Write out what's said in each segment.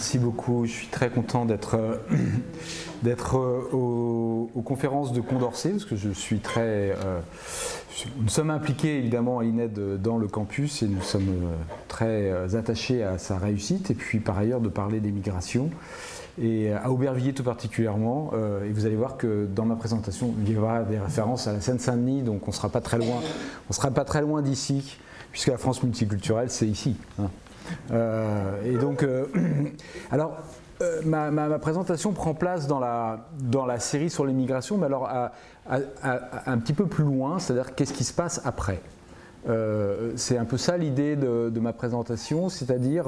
merci beaucoup. Je suis très content d'être euh, euh, aux, conférences de Condorcet parce que je suis très. Euh, nous sommes impliqués évidemment à l'INED dans le campus et nous sommes très attachés à sa réussite et puis par ailleurs de parler des migrations et à Aubervilliers tout particulièrement. et vous allez voir que dans ma présentation, il y aura des références à la Seine-Saint-Denis, donc on ne sera pas très loin. Loin d'ici, puisque la France multiculturelle, c'est ici. Hein. Euh, et donc, euh, alors, euh, ma, présentation prend place dans la, dans la série sur l'immigration, mais alors un petit peu plus loin, c'est-à-dire qu'est-ce qui se passe après? c'est un peu ça l'idée de, ma présentation, c'est-à-dire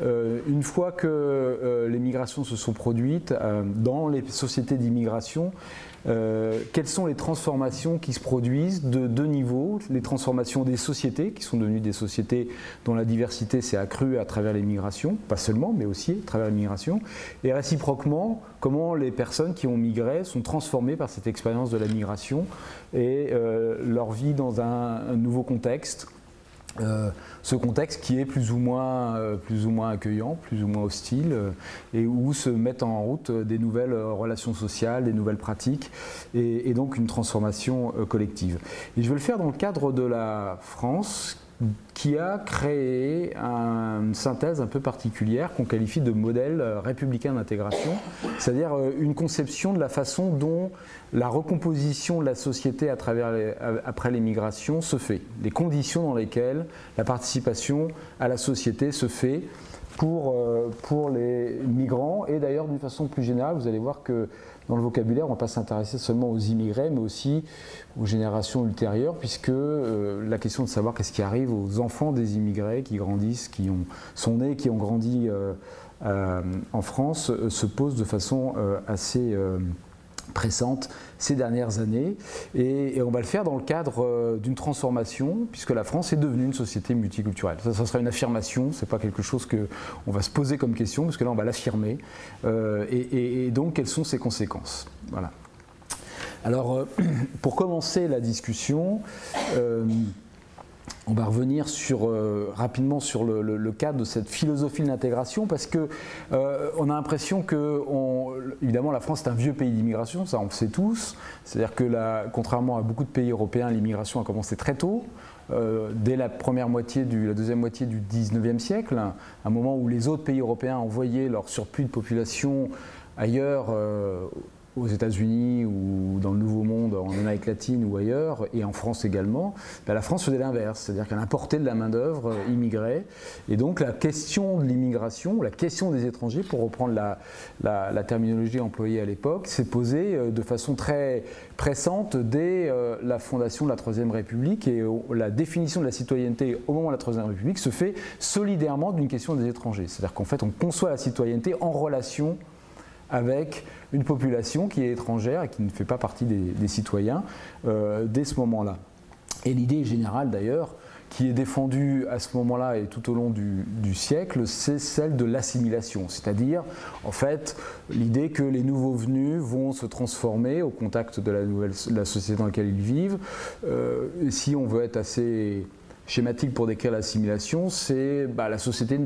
une fois que les migrations se sont produites dans les sociétés d'immigration, euh, quelles sont les transformations qui se produisent de deux niveaux Les transformations des sociétés, qui sont devenues des sociétés dont la diversité s'est accrue à travers les migrations, pas seulement, mais aussi à travers les migrations, et réciproquement, comment les personnes qui ont migré sont transformées par cette expérience de la migration et euh, leur vie dans un nouveau contexte euh, ce contexte qui est plus ou moins, euh, plus ou moins accueillant, plus ou moins hostile, euh, et où se mettent en route des nouvelles relations sociales, des nouvelles pratiques, et, et donc une transformation collective. Et je vais le faire dans le cadre de la France, qui a créé une synthèse un peu particulière qu'on qualifie de modèle euh, républicain d'intégration, c'est-à-dire euh, une conception de la façon dont la recomposition de la société à travers après l'immigration se fait, les conditions dans lesquelles la participation à la société se fait pour, euh, pour les migrants. Et d'ailleurs d'une façon plus générale, vous allez voir que dans le vocabulaire, on ne va pas s'intéresser seulement aux immigrés, mais aussi aux générations ultérieures, puisque euh, la question de savoir qu'est-ce qui arrive aux enfants des immigrés qui grandissent, qui ont, sont nés, qui ont grandi euh, euh, en France, se pose de façon assez pressante ces dernières années. Et, on va le faire dans le cadre euh, d'une transformation, puisque la France est devenue une société multiculturelle. Ça, sera une affirmation, c'est pas quelque chose qu'on va se poser comme question, parce que là, on va l'affirmer. Euh, et, donc, quelles sont ses conséquences? Voilà. Alors, euh, pour commencer la discussion, on va revenir sur, euh, rapidement sur le, cadre de cette philosophie de l'intégration parce que euh, a l'impression que, évidemment, la France est un vieux pays d'immigration, ça on le sait tous. C'est-à-dire que, contrairement à beaucoup de pays européens, l'immigration a commencé très tôt. Euh, dès la première moitié du, la deuxième moitié du 19e siècle, un moment où les autres pays européens envoyaient leur surplus de population ailleurs aux États-Unis ou dans le Nouveau Monde, en Amérique latine ou ailleurs, et en France également, ben, la France faisait l'inverse, c'est-à-dire qu'elle importait de la main-d'œuvre euh, immigrée. Et donc la question de l'immigration, la question des étrangers, pour reprendre la, la, terminologie employée à l'époque, s'est posée euh, de façon très pressante dès euh, la fondation de la Troisième République et la définition de la citoyenneté au moment de la Troisième République se fait solidairement d'une question des étrangers. C'est-à-dire qu'en fait, on conçoit la citoyenneté en relation avec une population qui est étrangère et qui ne fait pas partie des, citoyens euh, dès ce moment-là. Et l'idée générale d'ailleurs, qui est défendue à ce moment-là et tout au long du, siècle, c'est celle de l'assimilation, c'est-à-dire en fait l'idée que les nouveaux venus vont se transformer au contact de la, nouvelle, société dans laquelle ils vivent. Euh, si on veut être assez schématique pour décrire l'assimilation, c'est bah, la société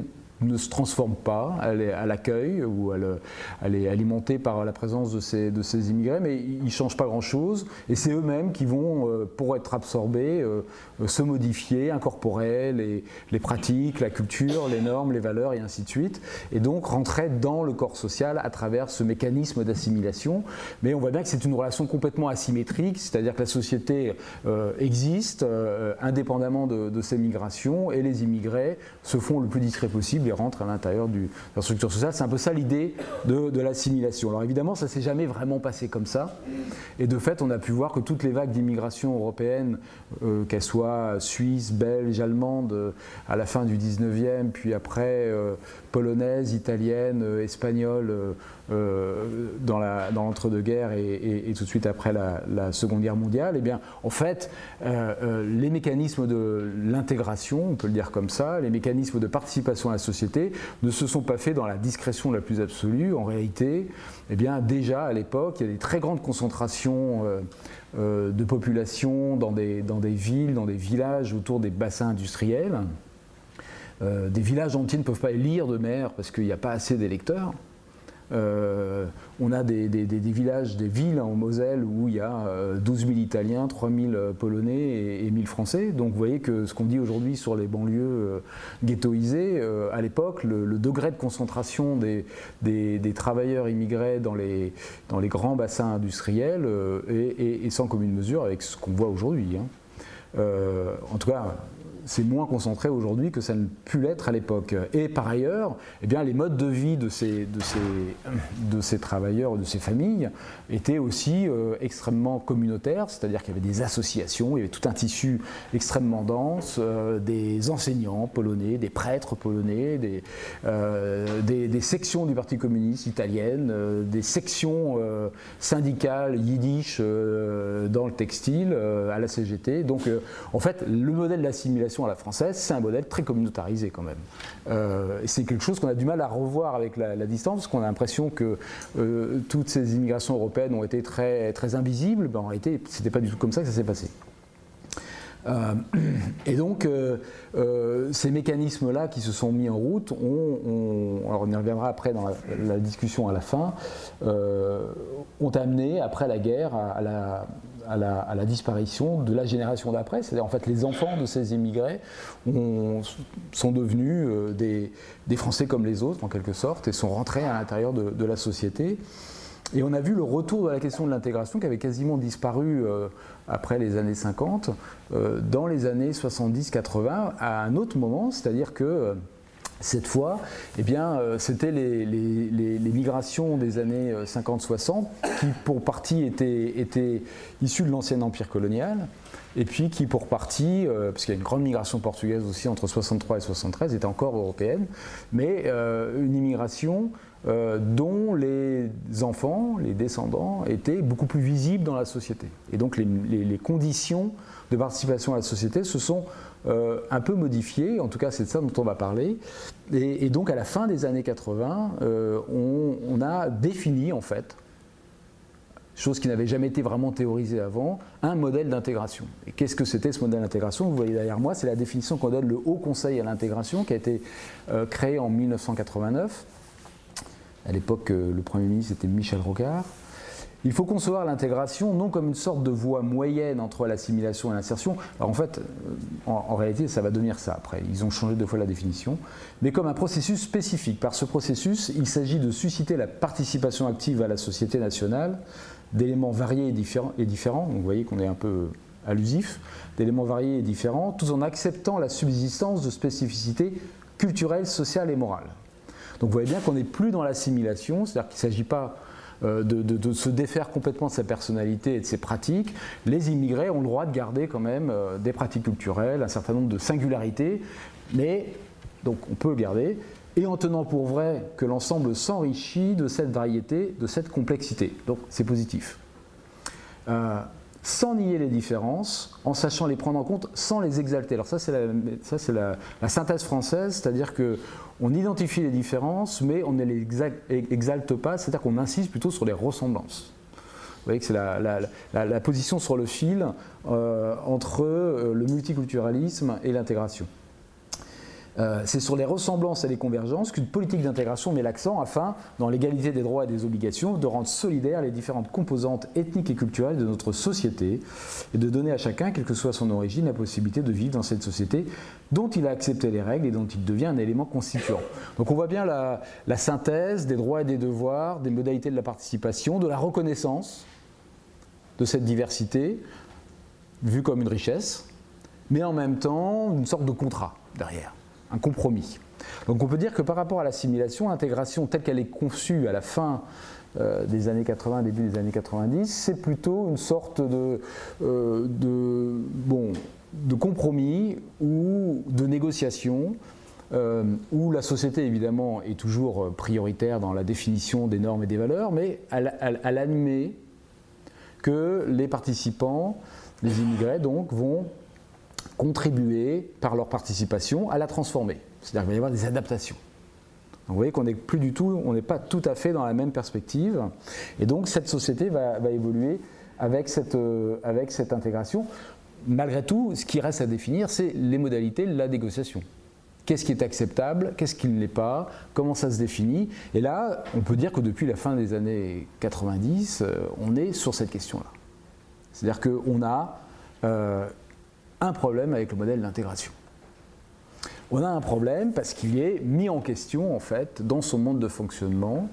ne se transforme pas, à l'accueil ou elle, est alimentée par la présence de ces, immigrés, mais ils ne changent pas grand-chose et c'est eux-mêmes qui vont, euh, pour être absorbés, euh, euh, se modifier, incorporer les, pratiques, la culture, les normes, les valeurs et ainsi de suite, et donc rentrer dans le corps social à travers ce mécanisme d'assimilation. Mais on voit bien que c'est une relation complètement asymétrique, c'est-à-dire que la société existe indépendamment de ces migrations et les immigrés se font le plus discret possible rentre à l'intérieur de la structure sociale. C'est un peu ça l'idée de, l'assimilation. Alors évidemment, ça s'est jamais vraiment passé comme ça. Et de fait, on a pu voir que toutes les vagues d'immigration européenne, euh, qu'elles soient suisses, belges, allemandes, euh, à la fin du 19e, puis après euh, polonaises, italiennes, espagnoles, dans l'entre-deux-guerres et, tout de suite après la, Seconde Guerre mondiale, eh bien, en fait, les mécanismes de l'intégration, on peut le dire comme ça, les mécanismes de participation à la société, ne se sont pas faits dans la discrétion la plus absolue. En réalité, eh bien, déjà à l'époque, il y a des très grandes concentrations euh, euh, de population dans des villes, dans des villages autour des bassins industriels. Des villages entiers ne peuvent pas lire de mer parce qu'il n'y a pas assez d'électeurs. Euh, on a des, villages, des villes en Moselle où il y a 12 euh, 000 Italiens, 3 000 euh, Polonais et, 1000 Français. Donc vous voyez que ce qu'on dit aujourd'hui sur les banlieues ghettoisées, à l'époque, le, degré de concentration des, travailleurs immigrés dans les, dans les grands bassins industriels est, sans commune mesure avec ce qu'on voit aujourd'hui. Hein. en tout cas, c'est moins concentré aujourd'hui que ça ne pu l'être à l'époque. Et par ailleurs, eh bien, les modes de vie de ces, de ces, de ces travailleurs, de ces familles, étaient aussi euh, extrêmement communautaires, c'est-à-dire qu'il y avait des associations, il y avait tout un tissu extrêmement dense, euh, des enseignants polonais, des prêtres polonais, des, euh, des, des, sections du Parti communiste italienne, des sections syndicales yiddish dans le textile, à la CGT. Donc, en fait, le modèle d'assimilation à la française, c'est un modèle très communautarisé quand même. Euh, c'est quelque chose qu'on a du mal à revoir avec la, distance, parce qu'on a l'impression que euh, toutes ces immigrations européennes ont été très, très invisibles. Ben, en réalité, ce n'était pas du tout comme ça que ça s'est passé. Euh, et donc, ces mécanismes-là qui se sont mis en route, on y reviendra après dans la, discussion à la fin, ont amené, après la guerre, à la, disparition de la génération d'après. C'est-à-dire, en fait, les enfants de ces immigrés sont devenus euh, des, Français comme les autres, en quelque sorte, et sont rentrés à l'intérieur de, la société. Et on a vu le retour de la question de l'intégration qui avait quasiment disparu euh, après les années 50, euh, dans les années 70-80, à un autre moment, c'est-à-dire que cette fois, eh bien, euh, c'était les, migrations des années 50-60 euh, qui, pour partie, étaient, issues de l'ancien empire colonial, et puis qui, pour partie, euh, parce qu'il y a une grande migration portugaise aussi entre 63 et 73, était encore européenne, mais une immigration dont les enfants, les descendants, étaient beaucoup plus visibles dans la société. Et donc les conditions de participation à la société se sont euh, un peu modifié, en tout cas c'est de ça dont on va parler. Et, donc à la fin des années 80, euh, on, a défini en fait, chose qui n'avait jamais été vraiment théorisée avant, un modèle d'intégration. Et qu'est-ce que c'était ce modèle d'intégration? Vous voyez derrière moi, c'est la définition qu'on donne le Haut Conseil à l'intégration qui a été euh, créé en 1989. À l'époque, le Premier ministre était Michel Rocard. Il faut concevoir l'intégration non comme une sorte de voie moyenne entre l'assimilation et l'insertion. Alors en fait, euh, en, réalité, ça va devenir ça après. Ils ont changé deux fois la définition, mais comme un processus spécifique. Par ce processus, il s'agit de susciter la participation active à la société nationale d'éléments variés et différents. Et différents. Vous voyez qu'on est un peu allusif, d'éléments variés et différents, tout en acceptant la subsistance de spécificités culturelles, sociales et morales. Donc vous voyez bien qu'on n'est plus dans l'assimilation, c'est-à-dire qu'il ne s'agit pas euh, de, se défaire complètement de sa personnalité et de ses pratiques, les immigrés ont le droit de garder quand même euh, des pratiques culturelles, un certain nombre de singularités, mais donc on peut le garder, et en tenant pour vrai que l'ensemble s'enrichit de cette variété, de cette complexité. Donc c'est positif. Euh, sans nier les différences, en sachant les prendre en compte, sans les exalter. Alors ça, c'est la, la, synthèse française, c'est-à-dire que on identifie les différences, mais on ne les exalte pas, c'est-à-dire qu'on insiste plutôt sur les ressemblances. Vous voyez que c'est la, position sur le fil euh, entre euh, le multiculturalisme et l'intégration. Euh, c'est sur les ressemblances et les convergences qu'une politique d'intégration met l'accent afin, dans l'égalité des droits et des obligations, de rendre solidaires les différentes composantes ethniques et culturelles de notre société et de donner à chacun, quelle que soit son origine, la possibilité de vivre dans cette société dont il a accepté les règles et dont il devient un élément constituant. Donc on voit bien la, la synthèse des droits et des devoirs, des modalités de la participation, de la reconnaissance de cette diversité, vue comme une richesse, mais en même temps une sorte de contrat derrière un compromis. Donc on peut dire que par rapport à l'assimilation, l'intégration telle qu'elle est conçue à la fin euh, des années 80, début des années 90, c'est plutôt une sorte de, euh, de, bon, de compromis ou de négociation euh, où la société évidemment est toujours prioritaire dans la définition des normes et des valeurs, mais elle admet que les participants, les immigrés donc, vont contribuer par leur participation à la transformer. C'est-à-dire qu'il va y avoir des adaptations. vous voyez qu'on n'est plus du tout, on n'est pas tout à fait dans la même perspective. Et donc cette société va, évoluer avec cette, euh, avec cette intégration. Malgré tout, ce qui reste à définir, c'est les modalités de la négociation. Qu'est-ce qui est acceptable Qu'est-ce qui ne l'est pas Comment ça se définit Et là, on peut dire que depuis la fin des années 90, euh, on est sur cette question-là. C'est-à-dire qu'on a euh, un problème avec le modèle d'intégration. On a un problème parce qu'il est mis en question, en fait, dans son monde de fonctionnement.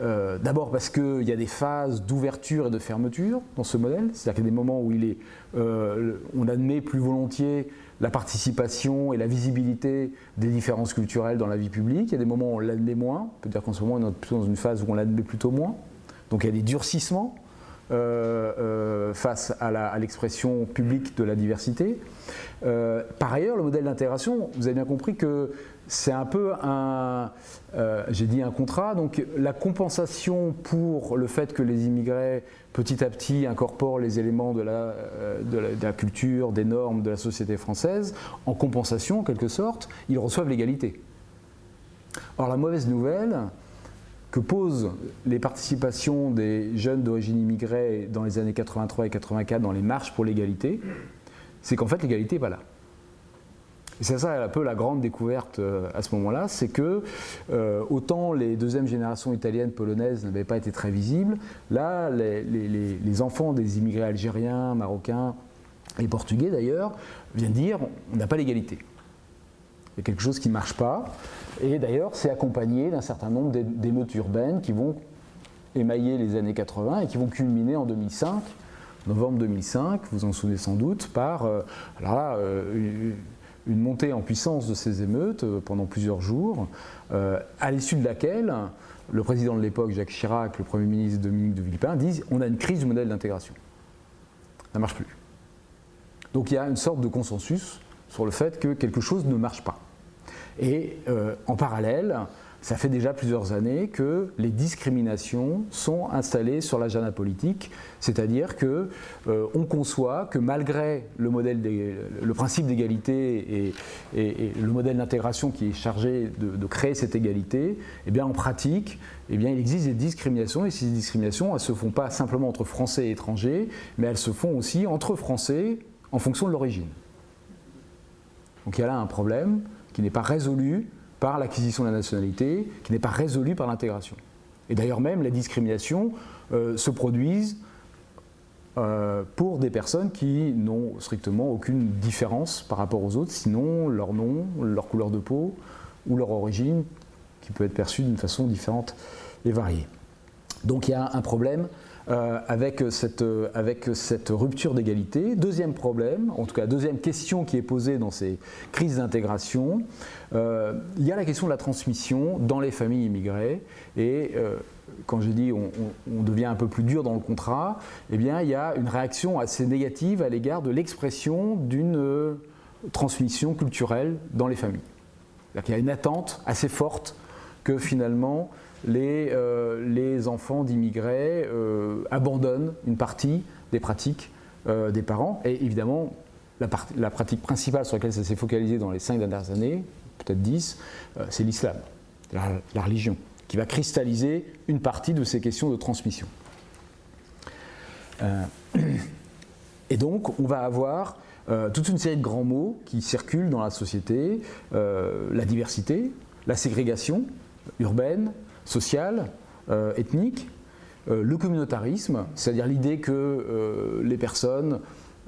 Euh, d'abord parce qu'il y a des phases d'ouverture et de fermeture dans ce modèle. C'est-à-dire qu'il y a des moments où il est, on admet plus volontiers la participation et la visibilité des différences culturelles dans la vie publique. Il y a des moments où on l'admet moins. On peut dire qu'en ce moment, on est plutôt dans une phase où on l'admet plutôt moins. Donc il y a des durcissements euh, euh, face à l'expression publique de la diversité. Euh, par ailleurs, le modèle d'intégration, vous avez bien compris que c'est un peu un, j'ai dit un contrat, donc la compensation pour le fait que les immigrés petit à petit incorporent les éléments de la, de la, culture, des normes de la société française, en compensation en quelque sorte, ils reçoivent l'égalité. Or la mauvaise nouvelle, que posent les participations des jeunes d'origine immigrée dans les années 83 et 84 dans les marches pour l'égalité, c'est qu'en fait l'égalité n'est pas là. C'est ça un peu la grande découverte euh, à ce moment-là, c'est que euh, autant les deuxièmes générations italiennes, polonaises n'avaient pas été très visibles, là les, les enfants des immigrés algériens, marocains et portugais d'ailleurs viennent dire on n'a pas l'égalité. Il y a quelque chose qui ne marche pas. Et d'ailleurs, c'est accompagné d'un certain nombre d'émeutes urbaines qui vont émailler les années 80 et qui vont culminer en 2005, novembre 2005, vous en souvenez sans doute, par euh, alors là, euh, une, montée en puissance de ces émeutes euh, pendant plusieurs jours, à l'issue de laquelle le président de l'époque, Jacques Chirac, le Premier ministre Dominique de Villepin, disent on a une crise du modèle d'intégration. Ça ne marche plus. Donc il y a une sorte de consensus sur le fait que quelque chose ne marche pas. Et euh, en parallèle, ça fait déjà plusieurs années que les discriminations sont installées sur l'agenda politique, c'est-à-dire que euh, on conçoit que malgré le, principe d'égalité et, le modèle d'intégration qui est chargé de, créer cette égalité, eh bien en pratique, eh bien il existe des discriminations et ces discriminations, elles se font pas simplement entre Français et étrangers, mais elles se font aussi entre Français en fonction de l'origine. Donc il y a là un problème qui n'est pas résolu par l'acquisition de la nationalité, qui n'est pas résolu par l'intégration. Et d'ailleurs même, les discriminations euh, se produisent euh, pour des personnes qui n'ont strictement aucune différence par rapport aux autres, sinon leur nom, leur couleur de peau ou leur origine, qui peut être perçue d'une façon différente et variée. Donc il y a un problème euh, avec, cette, avec cette rupture d'égalité. Deuxième problème, en tout cas deuxième question qui est posée dans ces crises d'intégration, euh, il y a la question de la transmission dans les familles immigrées. Et euh, quand je dis on, on, devient un peu plus dur dans le contrat, eh bien il y a une réaction assez négative à l'égard de l'expression d'une transmission culturelle dans les familles. Il y a une attente assez forte que finalement euh, les, enfants d'immigrés euh, abandonnent une partie des pratiques euh, des parents. Et évidemment, la, la, pratique principale sur laquelle ça s'est focalisé dans les cinq dernières années, peut-être dix, c'est l'islam, la, religion, qui va cristalliser une partie de ces questions de transmission. et donc, on va avoir toute une série de grands mots qui circulent dans la société, la diversité, la ségrégation urbaine, sociale, euh, ethnique, euh, le communautarisme, c'est-à-dire l'idée que euh, les personnes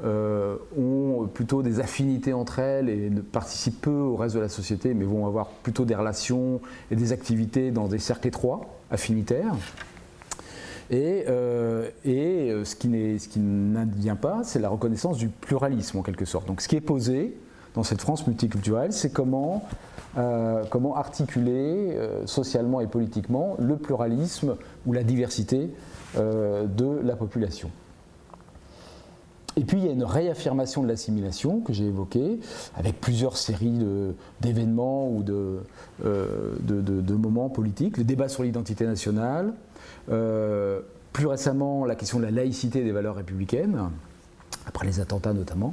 ont plutôt des affinités entre elles et participent peu au reste de la société, mais vont avoir plutôt des relations et des activités dans des cercles étroits, affinitaires. Et, ce qui n'advient pas, c'est la reconnaissance du pluralisme en quelque sorte. Donc ce qui est posé dans cette France multiculturelle, c'est comment euh, articuler euh, socialement et politiquement le pluralisme ou la diversité euh, de la population. Et puis il y a une réaffirmation de l'assimilation que j'ai évoquée, avec plusieurs séries d'événements ou de, de, moments politiques, le débat sur l'identité nationale, plus récemment la question de la laïcité des valeurs républicaines, après les attentats notamment,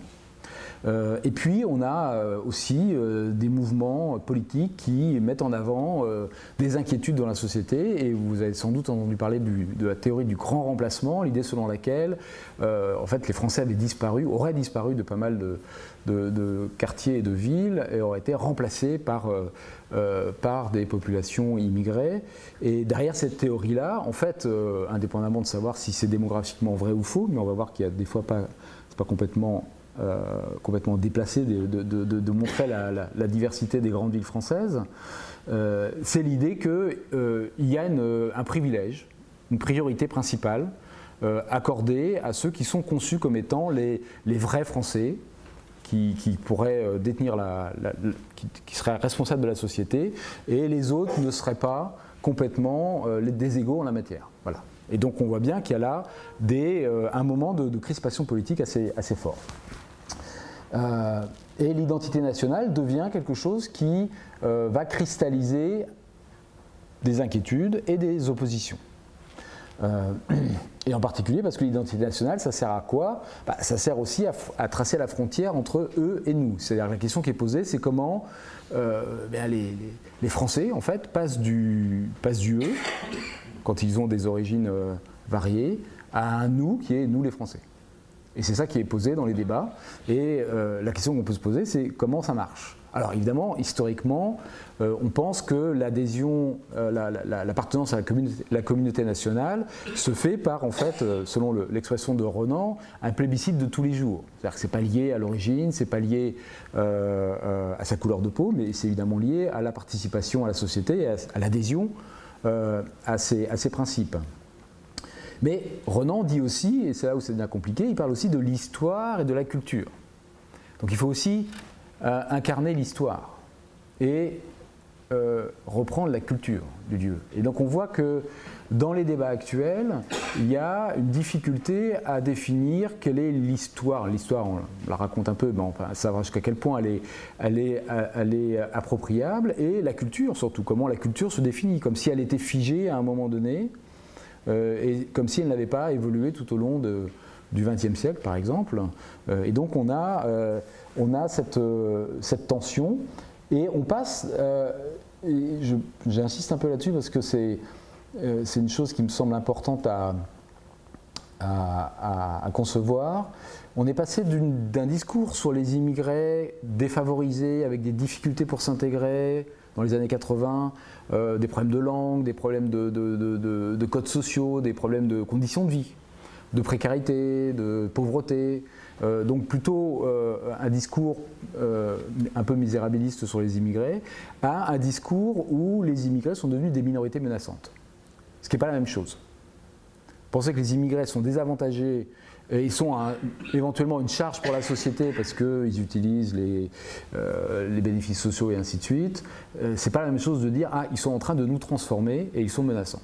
et puis on a euh, aussi euh, des mouvements politiques qui mettent en avant des inquiétudes dans la société. Et vous avez sans doute entendu parler de la théorie du grand remplacement, l'idée selon laquelle en fait les Français avaient disparu, auraient disparu de pas mal de, quartiers et de villes et auraient été remplacés par, par des populations immigrées. Et derrière cette théorie-là, en fait, indépendamment de savoir si c'est démographiquement vrai ou faux, mais on va voir qu'il y a des fois pas, pas complètement euh, complètement déplacé de, montrer la, diversité des grandes villes françaises, euh, c'est l'idée qu'il euh, y a un privilège, une priorité principale accordée à ceux qui sont conçus comme étant les, vrais Français, qui, pourraient détenir la, qui, seraient responsables de la société, et les autres ne seraient pas complètement des égaux en la matière. Voilà. Et donc on voit bien qu'il y a là un moment de, crispation politique assez, assez fort. Euh, et l'identité nationale devient quelque chose qui euh, va cristalliser des inquiétudes et des oppositions. Euh, et en particulier parce que l'identité nationale, ça sert à quoi? Bah, Ça sert aussi à, tracer la frontière entre eux et nous. C'est-à-dire la question qui est posée, c'est comment ben, les, Français, en fait, passent du eux, quand ils ont des origines variées, à un nous qui est nous les Français. Et c'est ça qui est posé dans les débats. Et euh, la question qu'on peut se poser, c'est comment ça marche? Alors évidemment, historiquement, euh, on pense que l'adhésion, euh, l'appartenance à la communauté, nationale se fait par, en fait, selon l'expression de Renan, un plébiscite de tous les jours. C'est-à-dire que c'est pas lié à l'origine, c'est pas lié à sa couleur de peau, mais c'est évidemment lié à la participation à la société, à, l'adhésion à à ces principes. Mais Renan dit aussi, et c'est là où c'est bien compliqué, il parle aussi de l'histoire et de la culture. Donc il faut aussi euh, incarner l'histoire et euh, reprendre la culture du Dieu. Et donc on voit que dans les débats actuels, il y a une difficulté à définir quelle est l'histoire. L'histoire, on la raconte un peu, mais on va savoir jusqu'à quel point elle est, appropriable, et la culture surtout, comment la culture se définit, comme si elle était figée à un moment donné, et comme si elle n'avait pas évolué tout au long du XXe siècle, par exemple. Euh, et donc on a, euh, on a cette, cette, tension, et on passe, j'insiste un peu là-dessus parce que c'est une chose qui me semble importante à, à, concevoir. On est passé d'un discours sur les immigrés défavorisés, avec des difficultés pour s'intégrer, dans les années 80, euh, des problèmes de langue, des problèmes de, codes sociaux, des problèmes de conditions de vie, de précarité, de pauvreté. Euh, donc plutôt euh, un discours un peu misérabiliste sur les immigrés, à un discours où les immigrés sont devenus des minorités menaçantes. Ce qui n'est pas la même chose. Penser que les immigrés sont désavantagés ils sont éventuellement une charge pour la société parce qu'ils utilisent les, euh, les, bénéfices sociaux et ainsi de suite. Euh, c'est pas la même chose de dire ah ils sont en train de nous transformer et ils sont menaçants.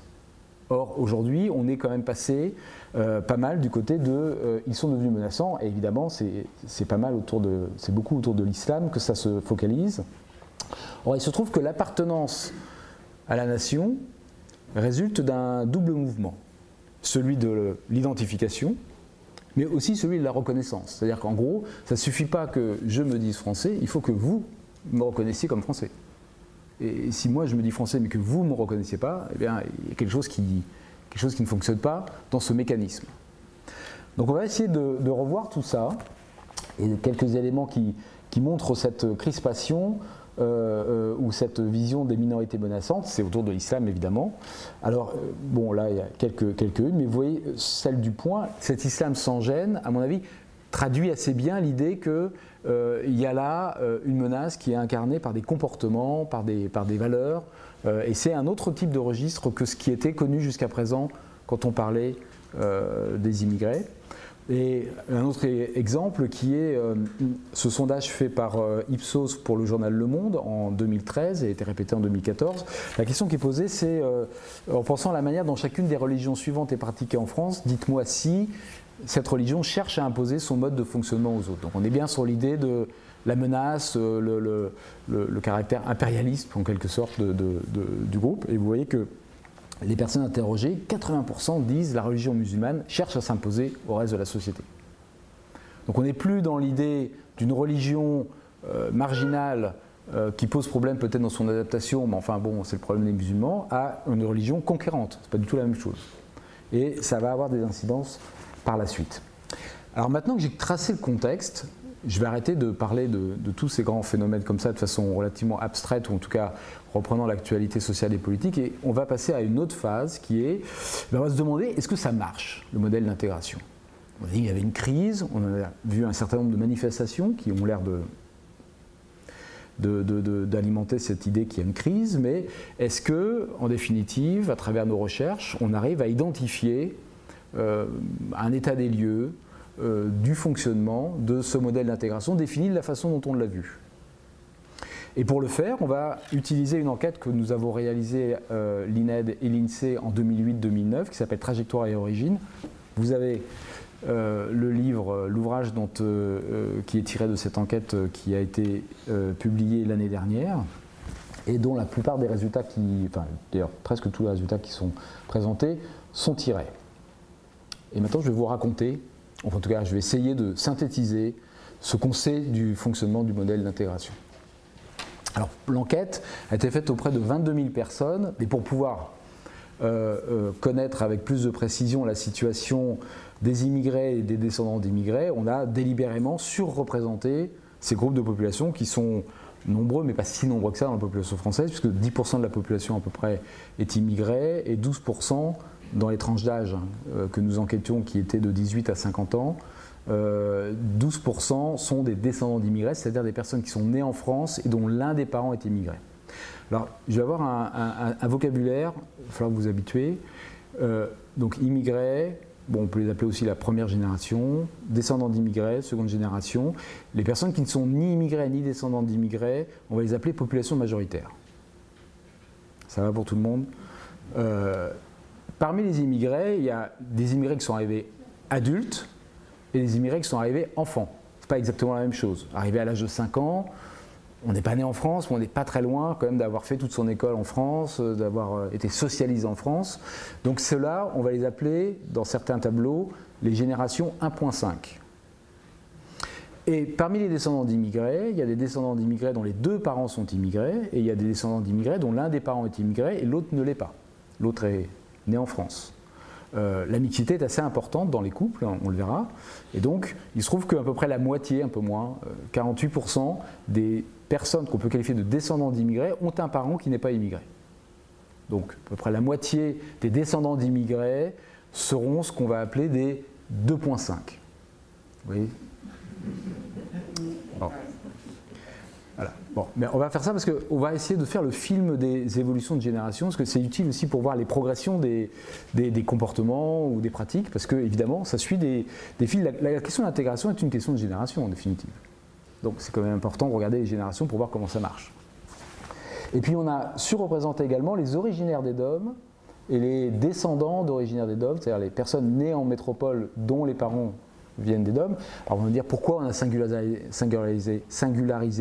Or aujourd'hui on est quand même passé euh, pas mal du côté de ils sont devenus menaçants et évidemment c'est pas mal autour de c'est beaucoup autour de l'islam que ça se focalise. Or il se trouve que l'appartenance à la nation résulte d'un double mouvement, celui de l'identification mais aussi celui de la reconnaissance. C'est-à-dire qu'en gros, ça ne suffit pas que je me dise français, il faut que vous me reconnaissiez comme français. Et si moi je me dis français mais que vous ne me reconnaissiez pas, eh bien, il y a quelque chose, qui, quelque chose qui ne fonctionne pas dans ce mécanisme. Donc on va essayer de, revoir tout ça et quelques éléments qui, qui montrent cette crispation euh, euh, ou cette vision des minorités menaçantes, c'est autour de l'islam évidemment. Alors, euh, bon, là, il y a quelques, quelques-unes, mais vous voyez, celle du point, cet islam sans gêne, à mon avis, traduit assez bien l'idée qu'il il y a là une menace qui est incarnée par des comportements, par des, par des valeurs, et c'est un autre type de registre que ce qui était connu jusqu'à présent quand on parlait des immigrés. Et un autre exemple qui est euh, ce sondage fait par euh, Ipsos pour le journal Le Monde en 2013 et a été répété en 2014. La question qui est posée, c'est euh, en pensant à la manière dont chacune des religions suivantes est pratiquée en France, dites-moi si cette religion cherche à imposer son mode de fonctionnement aux autres. Donc on est bien sur l'idée de la menace, le, caractère impérialiste en quelque sorte du groupe. Et vous voyez que les personnes interrogées, 80% disent la religion musulmane cherche à s'imposer au reste de la société. Donc on n'est plus dans l'idée d'une religion marginale qui pose problème peut-être dans son adaptation, mais enfin bon, c'est le problème des musulmans, à une religion conquérante. C'est pas du tout la même chose. Et ça va avoir des incidences par la suite. Alors maintenant que j'ai tracé le contexte, je vais arrêter de parler de, tous ces grands phénomènes comme ça de façon relativement abstraite, ou en tout cas reprenant l'actualité sociale et politique, et on va passer à une autre phase qui est, ben, on va se demander, est-ce que ça marche, le modèle d'intégration? Qu'il y avait une crise, on a vu un certain nombre de manifestations qui ont l'air d'alimenter cette idée qu'il y a une crise, mais est-ce que, en définitive, à travers nos recherches, on arrive à identifier euh, un état des lieux, euh, du fonctionnement de ce modèle d'intégration défini de la façon dont on l'a vu? Et pour le faire, on va utiliser une enquête que nous avons réalisée, euh, l'INED et l'INSEE, en 2008-2009, qui s'appelle Trajectoire et Origine. Vous avez euh, le livre, l'ouvrage qui est tiré de cette enquête qui a été publié l'année dernière et dont la plupart des résultats qui, enfin d'ailleurs presque tous les résultats qui sont présentés sont tirés. Et maintenant je vais vous raconter en tout cas, je vais essayer de synthétiser ce qu'on sait du fonctionnement du modèle d'intégration. Alors, l'enquête a été faite auprès de 22 000 personnes, et pour pouvoir euh, euh, connaître avec plus de précision la situation des immigrés et des descendants d'immigrés, on a délibérément surreprésenté ces groupes de population qui sont nombreux, mais pas si nombreux que ça dans la population française, puisque 10% de la population à peu près est immigrée et 12% dans les tranches d'âge euh, que nous enquêtions, qui étaient de 18 à 50 ans, 12% euh, sont des descendants d'immigrés, c'est-à-dire des personnes qui sont nées en France et dont l'un des parents est immigré. Alors, je vais avoir un, vocabulaire, il va falloir vous habituer. Euh, donc, immigrés, bon, on peut les appeler aussi la première génération, descendants d'immigrés, seconde génération. Les personnes qui ne sont ni immigrés ni descendants d'immigrés, on va les appeler population majoritaire. Ça va pour tout le monde Parmi les immigrés, il y a des immigrés qui sont arrivés adultes et des immigrés qui sont arrivés enfants. Ce n'est pas exactement la même chose. Arrivé à l'âge de 5 ans, on n'est pas né en France, mais on n'est pas très loin quand même d'avoir fait toute son école en France, euh, d'avoir euh, été socialisé en France. Donc ceux-là, on va les appeler, dans certains tableaux, les générations 1.5. Et parmi les descendants d'immigrés, il y a des descendants d'immigrés dont les deux parents sont immigrés, et il y a des descendants d'immigrés dont l'un des parents est immigré et l'autre ne l'est pas. L'autre est né en France. Euh, la mixité est assez importante dans les couples, hein, on le verra. Et donc, il se trouve qu'à peu près la moitié, un peu moins, 48% euh, des personnes qu'on peut qualifier de descendants d'immigrés ont un parent qui n'est pas immigré. Donc, à peu près la moitié des descendants d'immigrés seront ce qu'on va appeler des 2.5. Vous voyez? On va faire ça parce qu'on va essayer de faire le film des évolutions de génération, parce que c'est utile aussi pour voir les progressions des, comportements ou des pratiques, parce que évidemment, ça suit des, fils. La, question de l'intégration est une question de génération en définitive. Donc c'est quand même important de regarder les générations pour voir comment ça marche. Et puis on a surreprésenté également les originaires des DOM et les descendants d'originaires des DOM, c'est-à-dire les personnes nées en métropole dont les parents viennent des DOM. Alors on va dire pourquoi on a singularisé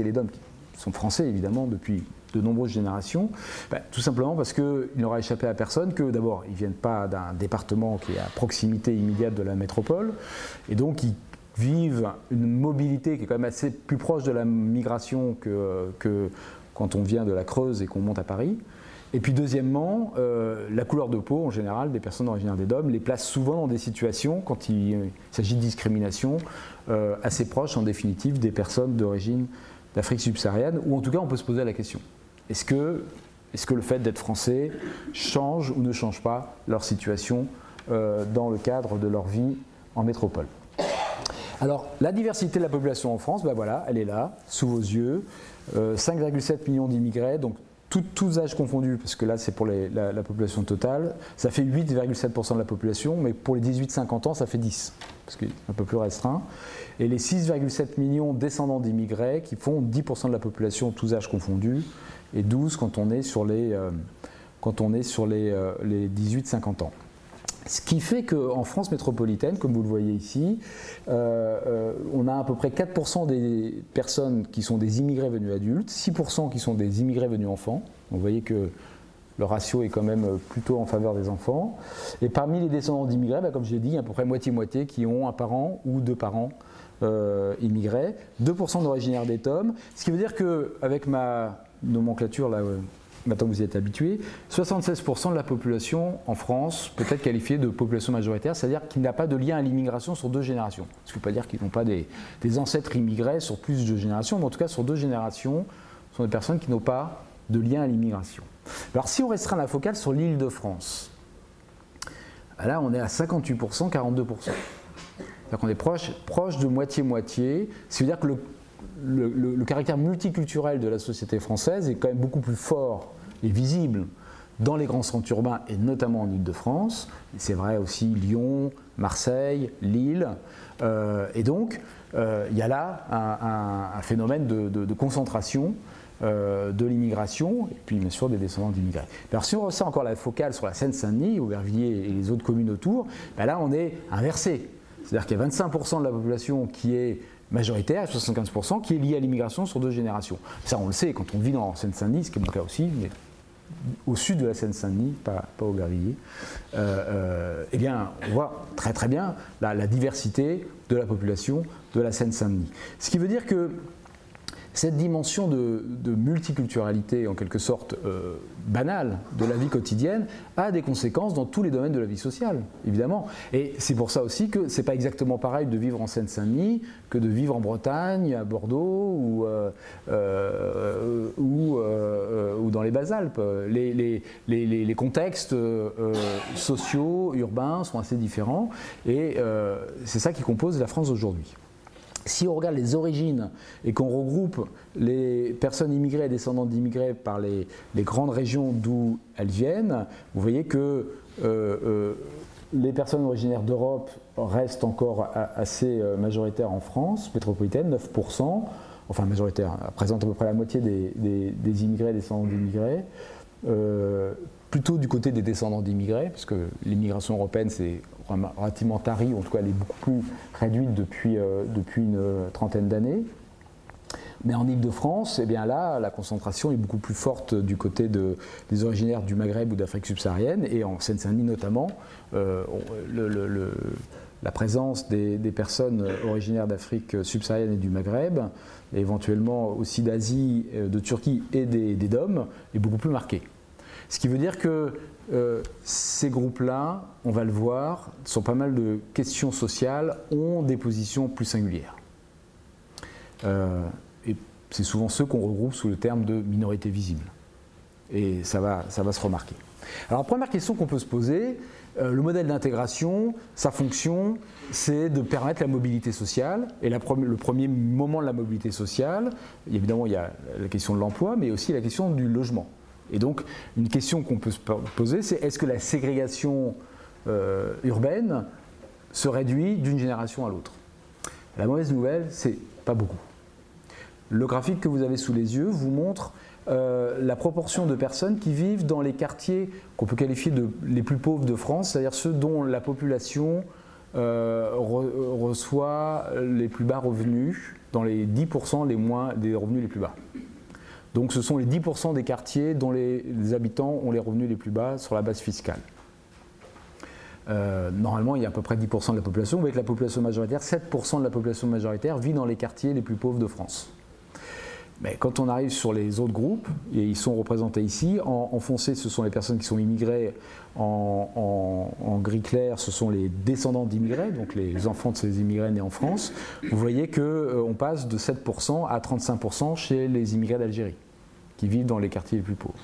les DOM sont français évidemment depuis de nombreuses générations, ben, tout simplement parce qu'il n'aura échappé à personne que d'abord ils ne viennent pas d'un département qui est à proximité immédiate de la métropole, et donc ils vivent une mobilité qui est quand même assez plus proche de la migration que, que quand on vient de la Creuse et qu'on monte à Paris. Et puis deuxièmement, euh, la couleur de peau en général des personnes originaires des DOM les place souvent dans des situations, quand il, s'agit de discrimination, euh, assez proches en définitive des personnes d'origine d'Afrique subsaharienne, ou en tout cas on peut se poser la question. Est-ce que, est que le fait d'être français change ou ne change pas leur situation euh, dans le cadre de leur vie en métropole? Alors, la diversité de la population en France, ben voilà, elle est là, sous vos yeux. 5,7 euh, millions d'immigrés, donc tous âges confondus, parce que là c'est pour la, la, population totale, ça fait 8,7% de la population, mais pour les 18-50 ans, ça fait 10, parce qu'il est un peu plus restreint et les 6,7 millions descendants d'immigrés qui font 10% de la population, tous âges confondus, et 12 quand on est sur les, euh, quand on est sur les, euh, les 18-50 ans. Ce qui fait qu'en France métropolitaine, comme vous le voyez ici, euh, on a à peu près 4% des personnes qui sont des immigrés venus adultes, 6% qui sont des immigrés venus enfants. vous voyez que le ratio est quand même plutôt en faveur des enfants. Et parmi les descendants d'immigrés, bah, comme je l'ai dit, il y a à peu près moitié-moitié qui ont un parent ou deux parents euh, immigrés, 2% d'originaires d'Étom, ce qui veut dire qu'avec ma nomenclature, là, euh, maintenant vous y êtes habitué, 76% de la population en France peut être qualifiée de population majoritaire, c'est-à-dire qu'il n'a pas de lien à l'immigration sur deux générations. Ce qui ne veut pas dire qu'ils n'ont pas des, ancêtres immigrés sur plus de générations, mais en tout cas sur deux générations, ce sont des personnes qui n'ont pas de lien à l'immigration. Alors si on restreint la focale sur l'île de France, là on est à 58%, 42%. C'est-à-dire qu'on est proche, de moitié-moitié. Ce qui veut dire que le, caractère multiculturel de la société française est quand même beaucoup plus fort et visible dans les grands centres urbains et notamment en Ile-de-France. C'est vrai aussi Lyon, Marseille, Lille. Euh, et donc, euh, il y a là un, phénomène de, concentration euh, de l'immigration et puis bien sûr des descendants d'immigrés. Alors si on ressent encore la focale sur la Seine-Saint-Denis, Aubervilliers et les autres communes autour, ben là on est inversé. C'est-à-dire qu'il y a 25% de la population qui est majoritaire et 75% qui est liée à l'immigration sur deux générations. Ça, on le sait quand on vit dans Seine-Saint-Denis, ce qui est mon cas aussi, mais au sud de la Seine-Saint-Denis, pas, au Bervilliers, euh, euh, eh bien, on voit très très bien la, la diversité de la population de la Seine-Saint-Denis. Ce qui veut dire que cette dimension de, multiculturalité, en quelque sorte euh, banale, de la vie quotidienne, a des conséquences dans tous les domaines de la vie sociale, évidemment. Et c'est pour ça aussi que c'est pas exactement pareil de vivre en Seine-Saint-Denis que de vivre en Bretagne, à Bordeaux ou, euh, euh, ou, dans les Bas-Alpes. Les, contextes sociaux, urbains sont assez différents et c'est ça qui compose la France d'aujourd'hui. Si on regarde les origines et qu'on regroupe les personnes immigrées et descendantes d'immigrés par les, grandes régions d'où elles viennent, vous voyez que euh, euh, les personnes originaires d'Europe restent encore assez euh, majoritaires en France métropolitaine, 9%, enfin majoritaires, représentent à peu près la moitié des, des immigrés et descendants d'immigrés. plutôt du côté des descendants d'immigrés, puisque l'immigration européenne, c'est relativement tarie, en tout cas elle est beaucoup plus réduite depuis, euh, depuis une trentaine d'années. Mais en Ile-de-France, eh bien là, la concentration est beaucoup plus forte du côté de, des originaires du Maghreb ou d'Afrique subsaharienne, et en Seine-Saint-Denis notamment, euh, la présence des, personnes originaires d'Afrique subsaharienne et du Maghreb, et éventuellement aussi d'Asie, euh, de Turquie et des, des DOM, est beaucoup plus marquée. Ce qui veut dire que euh, ces groupes-là, on va le voir, sur pas mal de questions sociales, ont des positions plus singulières. Euh, et c'est souvent ceux qu'on regroupe sous le terme de minorité visible. Et ça va, ça va se remarquer. Alors, première question qu'on peut se poser, euh, le modèle d'intégration, sa fonction, c'est de permettre la mobilité sociale. Et le premier moment de la mobilité sociale, évidemment, il y a la question de l'emploi, mais aussi la question du logement. Et donc, une question qu'on peut se poser, c'est est-ce que la ségrégation euh, urbaine se réduit d'une génération à l'autre? La mauvaise nouvelle, c'est pas beaucoup. Le graphique que vous avez sous les yeux vous montre euh, la proportion de personnes qui vivent dans les quartiers qu'on peut qualifier de les plus pauvres de France, c'est-à-dire ceux dont la population euh, reçoit les plus bas revenus, dans les 10% les moins, des revenus les plus bas. Donc ce sont les 10% des quartiers dont les, habitants ont les revenus les plus bas sur la base fiscale. Euh, normalement, il y a à peu près 10% de la population. Avec la population majoritaire, 7% de la population majoritaire vit dans les quartiers les plus pauvres de France. Mais quand on arrive sur les autres groupes, et ils sont représentés ici, en, foncé, ce sont les personnes qui sont immigrées, en, gris clair, ce sont les descendants d'immigrés, donc les enfants de ces immigrés nés en France. Vous voyez qu'on euh, passe de 7% à 35% chez les immigrés d'Algérie qui vivent dans les quartiers les plus pauvres.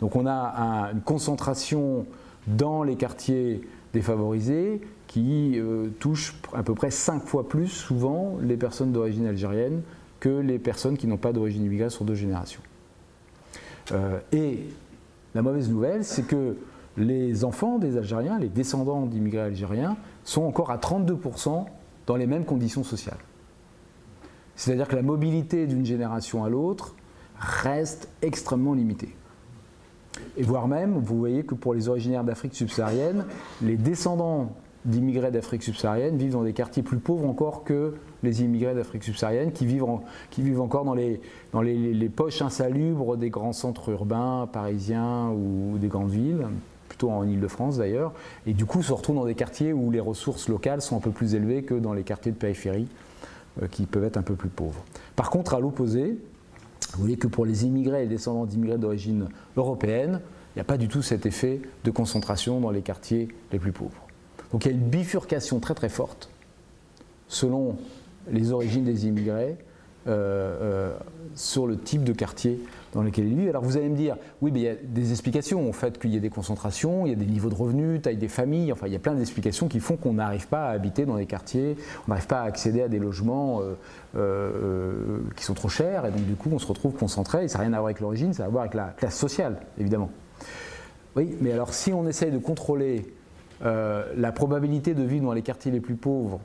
Donc on a une concentration dans les quartiers défavorisés qui euh, touche à peu près 5 fois plus souvent les personnes d'origine algérienne que les personnes qui n'ont pas d'origine immigrée sur deux générations. Euh, et la mauvaise nouvelle, c'est que les enfants des Algériens, les descendants d'immigrés algériens, sont encore à 32% dans les mêmes conditions sociales. C'est-à-dire que la mobilité d'une génération à l'autre reste extrêmement limité. Et voire même, vous voyez que pour les originaires d'Afrique subsaharienne, les descendants d'immigrés d'Afrique subsaharienne vivent dans des quartiers plus pauvres encore que les immigrés d'Afrique subsaharienne qui vivent, qui vivent encore dans, les, dans les, poches insalubres des grands centres urbains parisiens ou des grandes villes, plutôt en Ile-de-France d'ailleurs, et du coup se retrouvent dans des quartiers où les ressources locales sont un peu plus élevées que dans les quartiers de périphérie euh, qui peuvent être un peu plus pauvres. Par contre, à l'opposé, vous voyez que pour les immigrés et les descendants d'immigrés d'origine européenne, il n'y a pas du tout cet effet de concentration dans les quartiers les plus pauvres. Donc il y a une bifurcation très très forte selon les origines des immigrés euh, euh, sur le type de quartier dans lequel ils vivent. Alors vous allez me dire, oui, mais il y a des explications au fait qu'il y ait des concentrations, il y a des niveaux de revenus, taille des familles, enfin il y a plein d'explications qui font qu'on n'arrive pas à habiter dans les quartiers, on n'arrive pas à accéder à des logements euh, qui sont trop chers, et donc du coup on se retrouve concentré, et ça n'a rien à voir avec l'origine, ça a à voir avec la classe sociale, évidemment. Oui, mais alors si on essaye de contrôler euh, la probabilité de vivre dans les quartiers les plus pauvres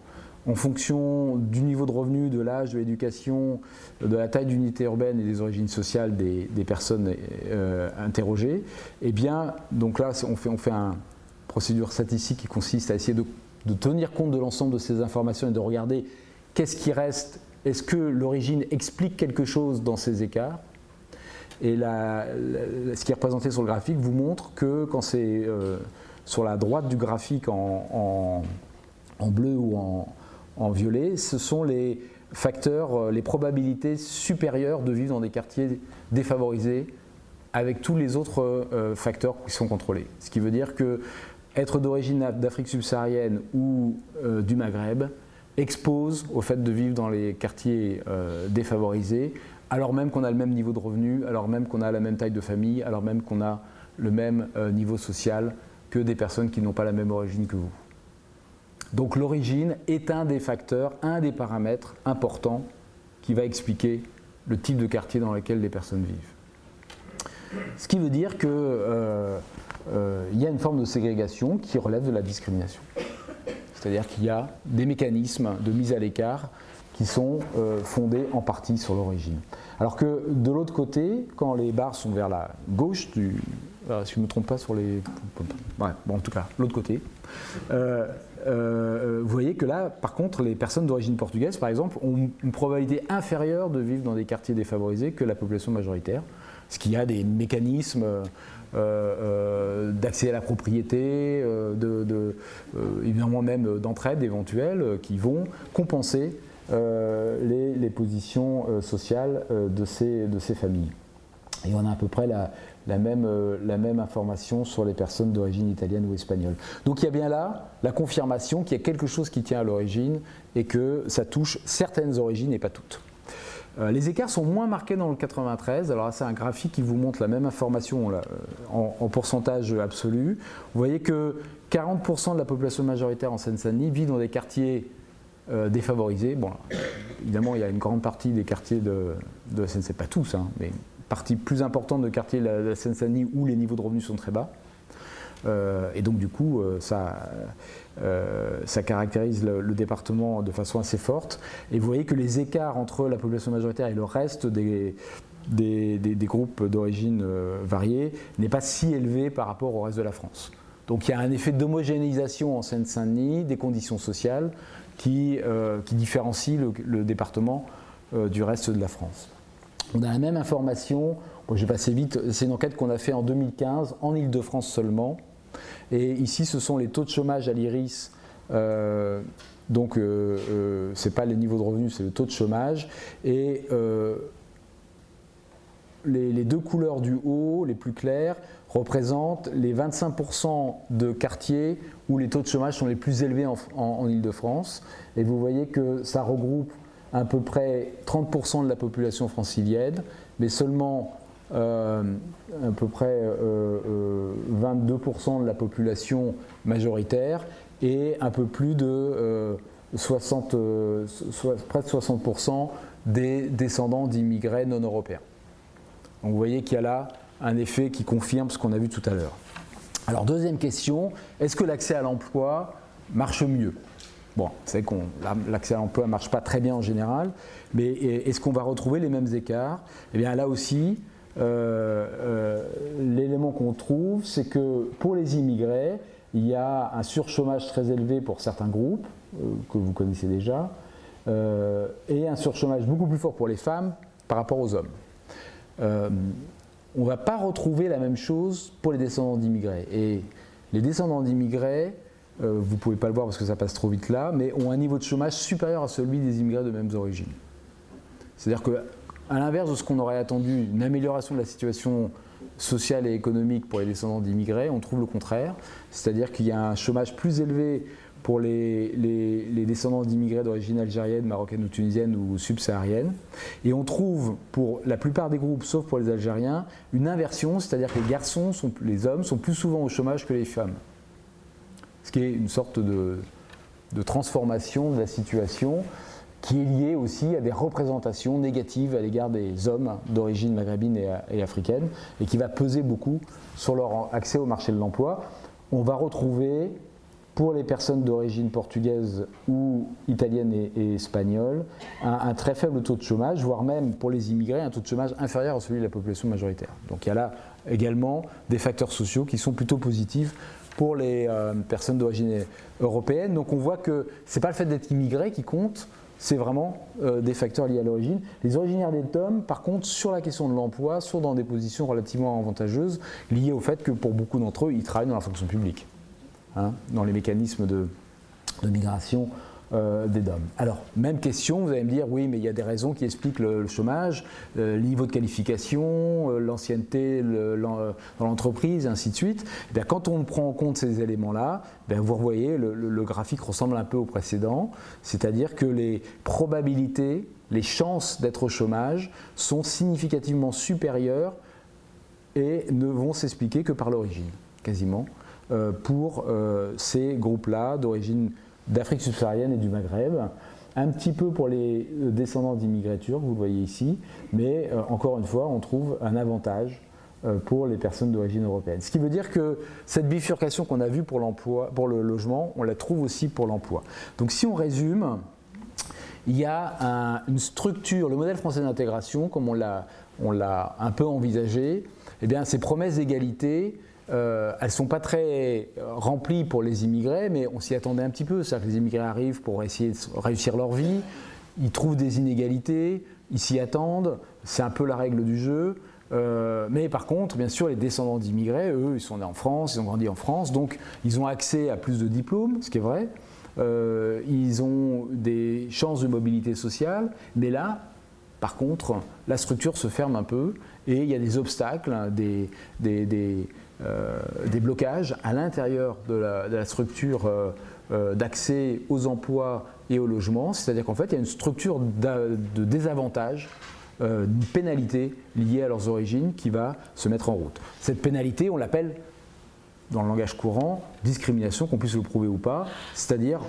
en fonction du niveau de revenu, de l'âge, de l'éducation, de la taille d'unité urbaine et des origines sociales des, personnes euh, interrogées, eh bien, donc là, on fait, on fait une procédure statistique qui consiste à essayer de, tenir compte de l'ensemble de ces informations et de regarder qu'est-ce qui reste, est-ce que l'origine explique quelque chose dans ces écarts? Et ce qui est représenté sur le graphique vous montre que quand c'est euh, sur la droite du graphique en, bleu ou en, violet, ce sont les facteurs, euh, les probabilités supérieures de vivre dans des quartiers défavorisés avec tous les autres euh, facteurs qui sont contrôlés. Ce qui veut dire que être d'origine d'Afrique subsaharienne ou euh, du Maghreb expose au fait de vivre dans les quartiers défavorisés, alors même qu'on a le même niveau de revenu, alors même qu'on a la même taille de famille, alors même qu'on a le même niveau social que des personnes qui n'ont pas la même origine que vous. Donc l'origine est un des facteurs, un des paramètres importants qui va expliquer le type de quartier dans lequel les personnes vivent. Ce qui veut dire qu'il euh, euh, y a une forme de ségrégation qui relève de la discrimination. C'est-à-dire qu'il y a des mécanismes de mise à l'écart qui sont euh, fondés en partie sur l'origine. Alors que de l'autre côté, quand les barres sont vers la gauche si je ne me trompe pas sur les. bon, en tout cas, l'autre côté. Euh, euh, vous voyez que là, par contre, les personnes d'origine portugaise, par exemple, ont une probabilité inférieure de vivre dans des quartiers défavorisés que la population majoritaire, ce qui a des mécanismes euh, d'accès à la propriété, de, évidemment même d'entraide éventuelle, qui vont compenser les, positions sociales de ces, de ces familles. Et on a à peu près la, la même, euh, la même information sur les personnes d'origine italienne ou espagnole. Donc il y a bien là la confirmation qu'il y a quelque chose qui tient à l'origine et que ça touche certaines origines et pas toutes. Euh, les écarts sont moins marqués dans le 93. Alors c'est un graphique qui vous montre la même information euh, en, pourcentage absolu. Vous voyez que 40% de la population majoritaire en Seine-Saint-Denis vit dans des quartiers défavorisés. Bon, évidemment, il y a une grande partie des quartiers de, de la Seine, pas tous, hein, mais partie plus importante de quartiers de la, Seine-Saint-Denis où les niveaux de revenus sont très bas. Euh, et donc du coup, euh, ça, euh, ça, caractérise le, département de façon assez forte. Et vous voyez que les écarts entre la population majoritaire et le reste des, des, groupes d'origine variés n'est pas si élevé par rapport au reste de la France. Donc il y a un effet d'homogénéisation en Seine-Saint-Denis des conditions sociales qui, qui différencie le, le département du reste de la France. On a la même information, bon, je vais passer vite, c'est une enquête qu'on a fait en 2015 en Ile-de-France seulement. Et ici, ce sont les taux de chômage à l'IRIS. Euh, donc, euh, euh, ce n'est pas les niveaux de revenus, c'est le taux de chômage. Et les, deux couleurs du haut, les plus claires, représentent les 25% de quartiers où les taux de chômage sont les plus élevés en, en Ile-de-France. Et vous voyez que ça regroupe à peu près 30% de la population francilienne, mais seulement euh, à peu près 22% euh, euh, de la population majoritaire et un peu plus de 60, près de 60% des descendants d'immigrés non européens. Donc vous voyez qu'il y a là un effet qui confirme ce qu'on a vu tout à l'heure. Alors deuxième question, est-ce que l'accès à l'emploi marche mieux? Bon, c'est qu'on l'accès à l'emploi ne marche pas très bien en général, mais est-ce qu'on va retrouver les mêmes écarts? Eh bien là aussi, euh, euh, l'élément qu'on trouve, c'est que pour les immigrés, il y a un surchômage très élevé pour certains groupes, que vous connaissez déjà, et un surchômage beaucoup plus fort pour les femmes par rapport aux hommes. on ne va pas retrouver la même chose pour les descendants d'immigrés. Et les descendants d'immigrés, vous ne pouvez pas le voir parce que ça passe trop vite là, mais ont un niveau de chômage supérieur à celui des immigrés de mêmes origines. C'est-à-dire qu'à l'inverse de ce qu'on aurait attendu, une amélioration de la situation sociale et économique pour les descendants d'immigrés, on trouve le contraire. C'est-à-dire qu'il y a un chômage plus élevé pour les, descendants d'immigrés d'origine algérienne, marocaine ou tunisienne ou subsaharienne. Et on trouve pour la plupart des groupes, sauf pour les Algériens, une inversion, c'est-à-dire que les garçons, les hommes, sont plus souvent au chômage que les femmes. Ce qui est une sorte de transformation de la situation qui est lié aussi à des représentations négatives à l'égard des hommes d'origine maghrébine et, africaine, et qui va peser beaucoup sur leur accès au marché de l'emploi. On va retrouver pour les personnes d'origine portugaise ou italienne et, espagnole, un, très faible taux de chômage, voire même pour les immigrés, un taux de chômage inférieur à celui de la population majoritaire. Donc il y a là également des facteurs sociaux qui sont plutôt positifs pour les euh, personnes d'origine européenne. Donc on voit que ce n'est pas le fait d'être immigré qui compte, c'est vraiment euh, des facteurs liés à l'origine. Les originaires des tomes, par contre, sur la question de l'emploi, sont dans des positions relativement avantageuses, liées au fait que pour beaucoup d'entre eux, ils travaillent dans la fonction publique, hein, dans les mécanismes de migration euh, des. Alors, même question, vous allez me dire, oui, mais il y a des raisons qui expliquent le, chômage, euh, le niveau de qualification, euh, l'ancienneté dans l'entreprise, ainsi de suite. Eh bien, quand on prend en compte ces éléments-là, eh vous voyez, le, graphique ressemble un peu au précédent, c'est-à-dire que les probabilités, les chances d'être au chômage sont significativement supérieures et ne vont s'expliquer que par l'origine, quasiment, pour ces groupes-là d'origine d'Afrique subsaharienne et du Maghreb. Un petit peu pour les euh, descendants d'immigrés turcs, vous le voyez ici, mais euh, encore une fois, on trouve un avantage euh, pour les personnes d'origine européenne. Ce qui veut dire que cette bifurcation qu'on a vue pour, l'emploi, pour le logement, on la trouve aussi pour l'emploi. Donc si on résume, il y a une structure, le modèle français d'intégration, comme on l'a, on l'a un peu envisagé, eh bien, ces promesses d'égalité euh, elles ne sont pas très euh, remplies pour les immigrés, mais on s'y attendait un petit peu. C'est-à-dire que les immigrés arrivent pour essayer de réussir leur vie, ils trouvent des inégalités, ils s'y attendent, c'est un peu la règle du jeu. Euh, mais par contre, bien sûr, les descendants d'immigrés, eux, ils sont nés en France, ils ont grandi en France, donc ils ont accès à plus de diplômes, ce qui est vrai. ils ont des chances de mobilité sociale, mais là, par contre, la structure se ferme un peu et il y a des obstacles, hein, des, des euh, des blocages à l'intérieur de, la, structure euh, euh, d'accès aux emplois et au logement, c'est-à-dire qu'en fait il y a une structure de désavantage une pénalité liée à leurs origines qui va se mettre en route. Cette pénalité, on l'appelle dans le langage courant, discrimination, qu'on puisse le prouver ou pas, c'est-à-dire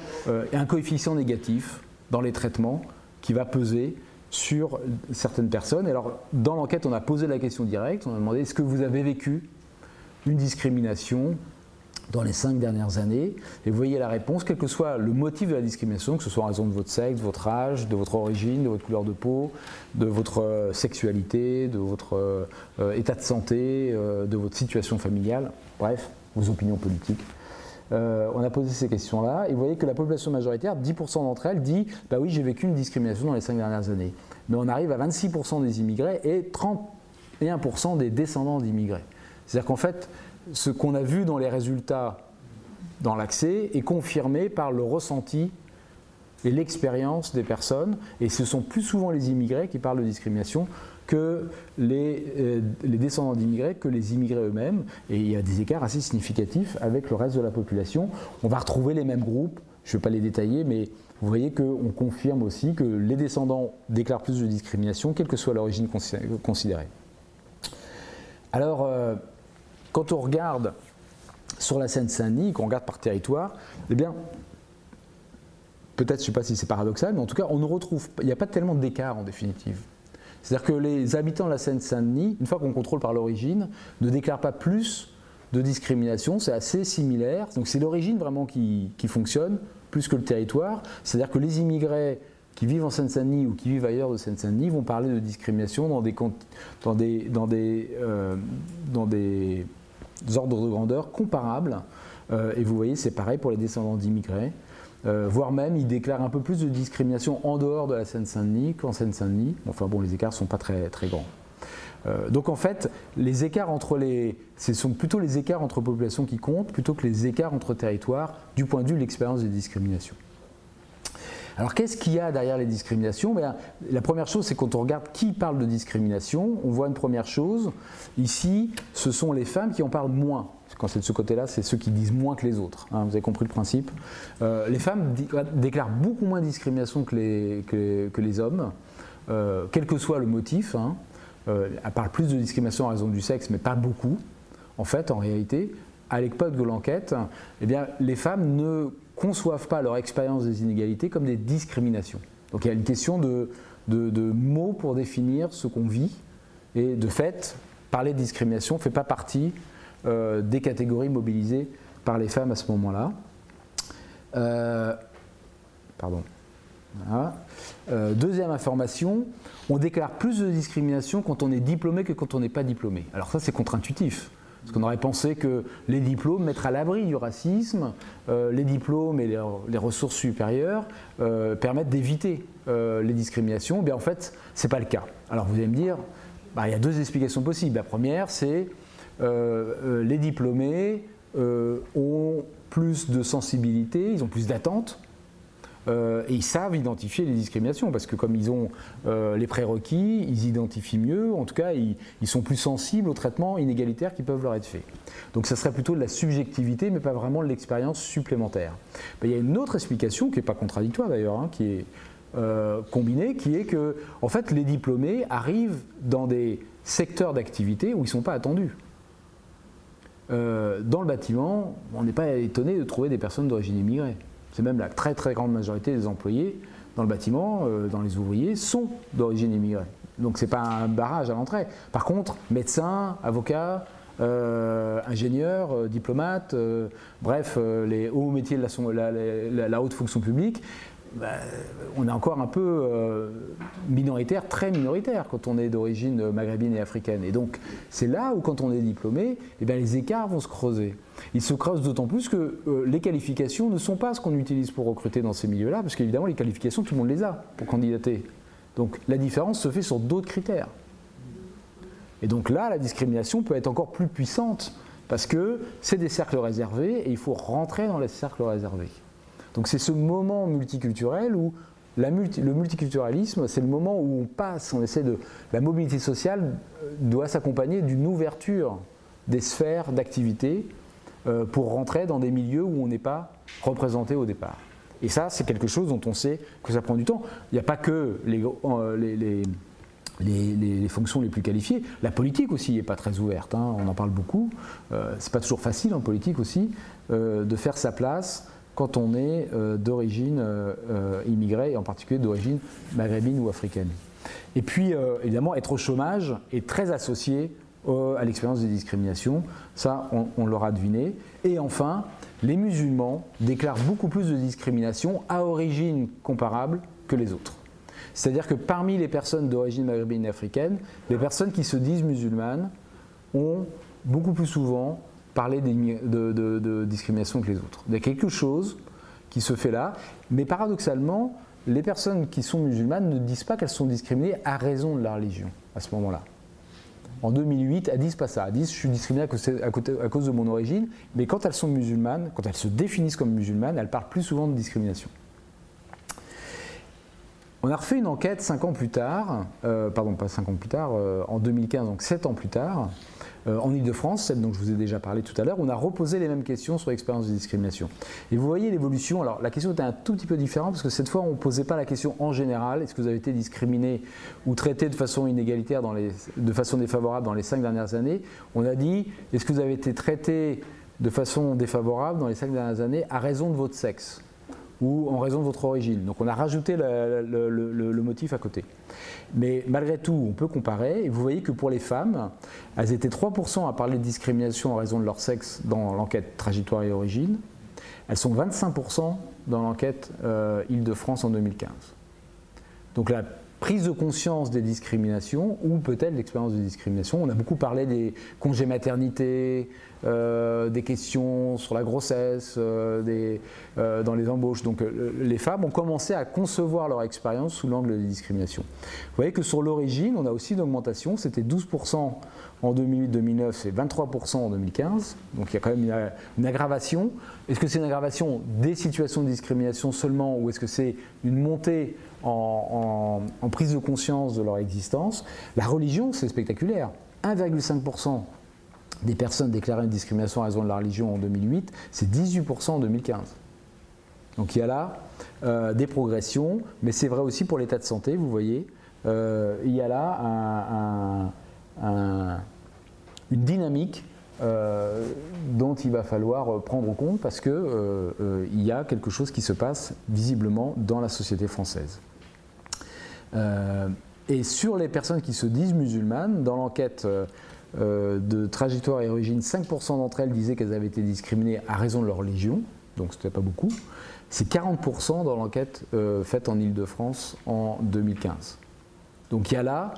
un coefficient négatif dans les traitements qui va peser sur certaines personnes. alors, dans l'enquête, on a posé la question directe, on a demandé est-ce que vous avez vécu une discrimination dans les cinq dernières années. Et vous voyez la réponse, quel que soit le motif de la discrimination, que ce soit en raison de votre sexe, de votre âge, de votre origine, de votre couleur de peau, de votre euh, sexualité, de votre euh, état de santé, euh, de votre situation familiale, bref, vos opinions politiques. on a posé ces questions-là et vous voyez que la population majoritaire, 10% d'entre elles, dit Bah oui, j'ai vécu une discrimination dans les cinq dernières années. Mais on arrive à 26% des immigrés et 31% des descendants d'immigrés. C'est-à-dire qu'en fait, ce qu'on a vu dans les résultats dans l'accès est confirmé par le ressenti et l'expérience des personnes, et ce sont plus souvent les immigrés qui parlent de discrimination que les, euh, les descendants d'immigrés, que les immigrés eux-mêmes, et il y a des écarts assez significatifs avec le reste de la population. On va retrouver les mêmes groupes, je ne vais pas les détailler, mais vous voyez qu'on confirme aussi que les descendants déclarent plus de discrimination, quelle que soit l'origine considérée. Alors, euh, quand on regarde sur la Seine-Saint-Denis, qu'on regarde par territoire, eh bien, peut-être, je ne sais pas si c'est paradoxal, mais en tout cas, on ne retrouve, il n'y a pas tellement d'écart en définitive. C'est-à-dire que les habitants de la Seine-Saint-Denis, une fois qu'on contrôle par l'origine, ne déclarent pas plus de discrimination, c'est assez similaire. Donc c'est l'origine vraiment qui, fonctionne, plus que le territoire. C'est-à-dire que les immigrés qui vivent en Seine-Saint-Denis ou qui vivent ailleurs de Seine-Saint-Denis vont parler de discrimination dans des, dans des, dans des, euh, dans des ordres de grandeur comparables et vous voyez, c'est pareil pour les descendants d'immigrés. voire même, ils déclarent un peu plus de discrimination en dehors de la Seine-Saint-Denis qu'en Seine-Saint-Denis. Enfin bon, les écarts ne sont pas très, très grands. donc en fait, les écarts entre les, ce sont plutôt les écarts entre populations qui comptent plutôt que les écarts entre territoires du point de vue de l'expérience des discriminations. Alors qu'est-ce qu'il y a derrière les discriminations? Ben, La première chose, c'est quand on regarde qui parle de discrimination, on voit une première chose. Ici, ce sont les femmes qui en parlent moins. Quand c'est de ce côté-là, c'est ceux qui disent moins que les autres. Hein, vous avez compris le principe? Euh, les femmes déclarent beaucoup moins de discrimination que les, hommes, euh, quel que soit le motif. Hein. Euh, elles parlent plus de discrimination en raison du sexe, mais pas beaucoup. En fait, en réalité, à l'époque de l'enquête, eh les femmes ne conçoivent pas leur expérience des inégalités comme des discriminations. Donc il y a une question de, mots pour définir ce qu'on vit. Et de fait, parler de discrimination ne fait pas partie euh, des catégories mobilisées par les femmes à ce moment-là. Euh, pardon. Euh, deuxième information, on déclare plus de discrimination quand on est diplômé que quand on n'est pas diplômé. Alors ça c'est contre-intuitif. Parce qu'on aurait pensé que les diplômes mettraient à l'abri du racisme, euh, les diplômes et les, ressources supérieures euh, permettent d'éviter euh, les discriminations. bien, en fait, ce n'est pas le cas. Alors vous allez me dire, bah, il y a deux explications possibles. La première, c'est les diplômés ont plus de sensibilité, ils ont plus d'attentes euh, et ils savent identifier les discriminations parce que comme ils ont euh, les prérequis, ils identifient mieux, en tout cas ils, sont plus sensibles aux traitements inégalitaires qui peuvent leur être faits. Donc ça serait plutôt de la subjectivité mais pas vraiment de l'expérience supplémentaire. il y a une autre explication qui n'est pas contradictoire d'ailleurs, hein, qui est euh, combinée, qui est que en fait les diplômés arrivent dans des secteurs d'activité où ils ne sont pas attendus. dans le bâtiment, on n'est pas étonné de trouver des personnes d'origine immigrée c'est même la très très grande majorité des employés dans le bâtiment, euh, dans les ouvriers, sont d'origine immigrée. Donc ce n'est pas un barrage à l'entrée. Par contre, médecins, avocats, euh, ingénieurs, euh, diplomates, bref, les hauts métiers de la, haute fonction publique, bah, on est encore un peu euh, minoritaire, très minoritaire quand on est d'origine maghrébine et africaine. Et donc c'est là où quand on est diplômé, eh bien, les écarts vont se creuser. Ils se creusent d'autant plus que euh, les qualifications ne sont pas ce qu'on utilise pour recruter dans ces milieux-là, parce qu'évidemment les qualifications, tout le monde les a pour candidater. Donc la différence se fait sur d'autres critères. Et donc là, la discrimination peut être encore plus puissante, parce que c'est des cercles réservés et il faut rentrer dans les cercles réservés. Donc c'est ce moment multiculturel où le multiculturalisme, c'est le moment où on passe, on essaie de. La mobilité sociale euh, doit s'accompagner d'une ouverture des sphères d'activité euh, pour rentrer dans des milieux où on n'est pas représenté au départ. Et ça, c'est quelque chose dont on sait que ça prend du temps. Il n'y a pas que les, euh, les, fonctions les plus qualifiées. La politique aussi n'est pas très ouverte. Hein. on en parle beaucoup. Euh, c'est pas toujours facile en politique aussi de faire sa place quand on est euh, d'origine euh, euh, immigrée, et en particulier d'origine maghrébine ou africaine. Et puis, évidemment, être au chômage est très associé à l'expérience des discriminations, ça on, l'aura deviné. Et enfin, les musulmans déclarent beaucoup plus de discrimination à origine comparable que les autres. C'est-à-dire que parmi les personnes d'origine maghrébine et africaine, les personnes qui se disent musulmanes ont beaucoup plus souvent parler de, discrimination que les autres. Il y a quelque chose qui se fait là, mais paradoxalement, les personnes qui sont musulmanes ne disent pas qu'elles sont discriminées à raison de la religion à ce moment-là. En 2008, elles disent pas ça. Elles disent je suis discriminée à cause, de mon origine, mais quand elles sont musulmanes, quand elles se définissent comme musulmanes, elles parlent plus souvent de discrimination. On a refait une enquête 5 ans plus tard, euh, pardon, pas 5 ans plus tard, euh, en 2015, donc 7 ans plus tard, euh, en Ile-de-France, celle dont je vous ai déjà parlé tout à l'heure, on a reposé les mêmes questions sur l'expérience de discrimination. Et vous voyez l'évolution, alors la question était un tout petit peu différente parce que cette fois on ne posait pas la question en général, est-ce que vous avez été discriminé ou traité de façon inégalitaire, de façon défavorable dans les cinq dernières années On a dit, est-ce que vous avez été traité de façon défavorable dans les cinq dernières années à raison de votre sexe ou en raison de votre origine? Donc on a rajouté le, motif à côté. Mais malgré tout, on peut comparer, et vous voyez que pour les femmes, elles étaient 3% à parler de discrimination en raison de leur sexe dans l'enquête trajectoire et origine. Elles sont 25% dans l'enquête euh, Île-de-France en 2015. Donc la prise de conscience des discriminations, ou peut-être l'expérience de discrimination, on a beaucoup parlé des congés maternité, euh, des questions sur la grossesse, euh, euh, dans les embauches. Donc les femmes ont commencé à concevoir leur expérience sous l'angle des discriminations. Vous voyez que sur l'origine, on a aussi une augmentation, c'était 12% en 2008-2009, c'est 23% en 2015, donc il y a quand même une, aggravation. Est-ce que c'est une aggravation des situations de discrimination seulement, ou est-ce que c'est une montée en prise de conscience de leur existence? La religion, c'est spectaculaire. 1,5% des personnes déclarées une discrimination à raison de la religion en 2008, c'est 18% en 2015. Donc il y a là euh, des progressions, mais c'est vrai aussi pour l'état de santé, vous voyez. Euh, il y a là une dynamique euh, dont il va falloir prendre compte parce qu'il il y a quelque chose qui se passe visiblement dans la société française. et sur les personnes qui se disent musulmanes, dans l'enquête euh, de trajectoire et origine, 5% d'entre elles disaient qu'elles avaient été discriminées à raison de leur religion, donc ce n'était pas beaucoup. C'est 40% dans l'enquête euh, faite en Ile-de-France en 2015. Donc il y a là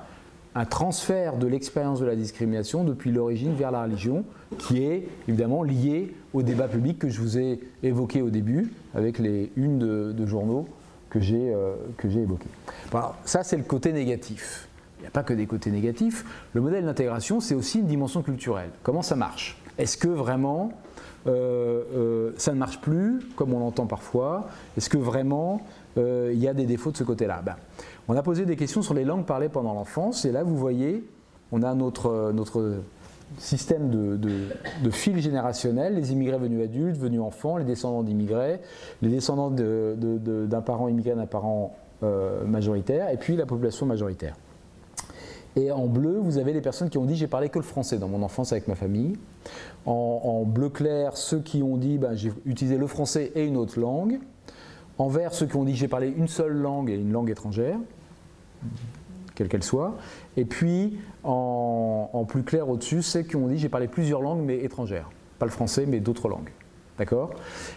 un transfert de l'expérience de la discrimination depuis l'origine vers la religion, qui est évidemment lié au débat public que je vous ai évoqué au début, avec les unes de, journaux que j'ai euh, évoquées. ça, c'est le côté négatif il n'y a pas que des côtés négatifs. Le modèle d'intégration, c'est aussi une dimension culturelle. Comment ça marche? Est-ce que vraiment euh, euh, ça ne marche plus, comme on l'entend parfois? Est-ce que vraiment euh, il y a des défauts de ce côté-là? Ben, On a posé des questions sur les langues parlées pendant l'enfance, et là, vous voyez, on a notre, notre système de, de, fil générationnel, les immigrés venus adultes, venus enfants, les descendants d'immigrés, les descendants d'un parent immigré, d'un parent majoritaire, et puis la population majoritaire. Et en bleu, vous avez les personnes qui ont dit j'ai parlé que le français dans mon enfance avec ma famille. En, bleu clair, ceux qui ont dit ben, j'ai utilisé le français et une autre langue. En vert, ceux qui ont dit j'ai parlé une seule langue et une langue étrangère, quelle qu'elle soit. Et puis en, en plus clair au-dessus, ceux qui ont dit j'ai parlé plusieurs langues mais étrangères. Pas le français mais d'autres langues. D'accord?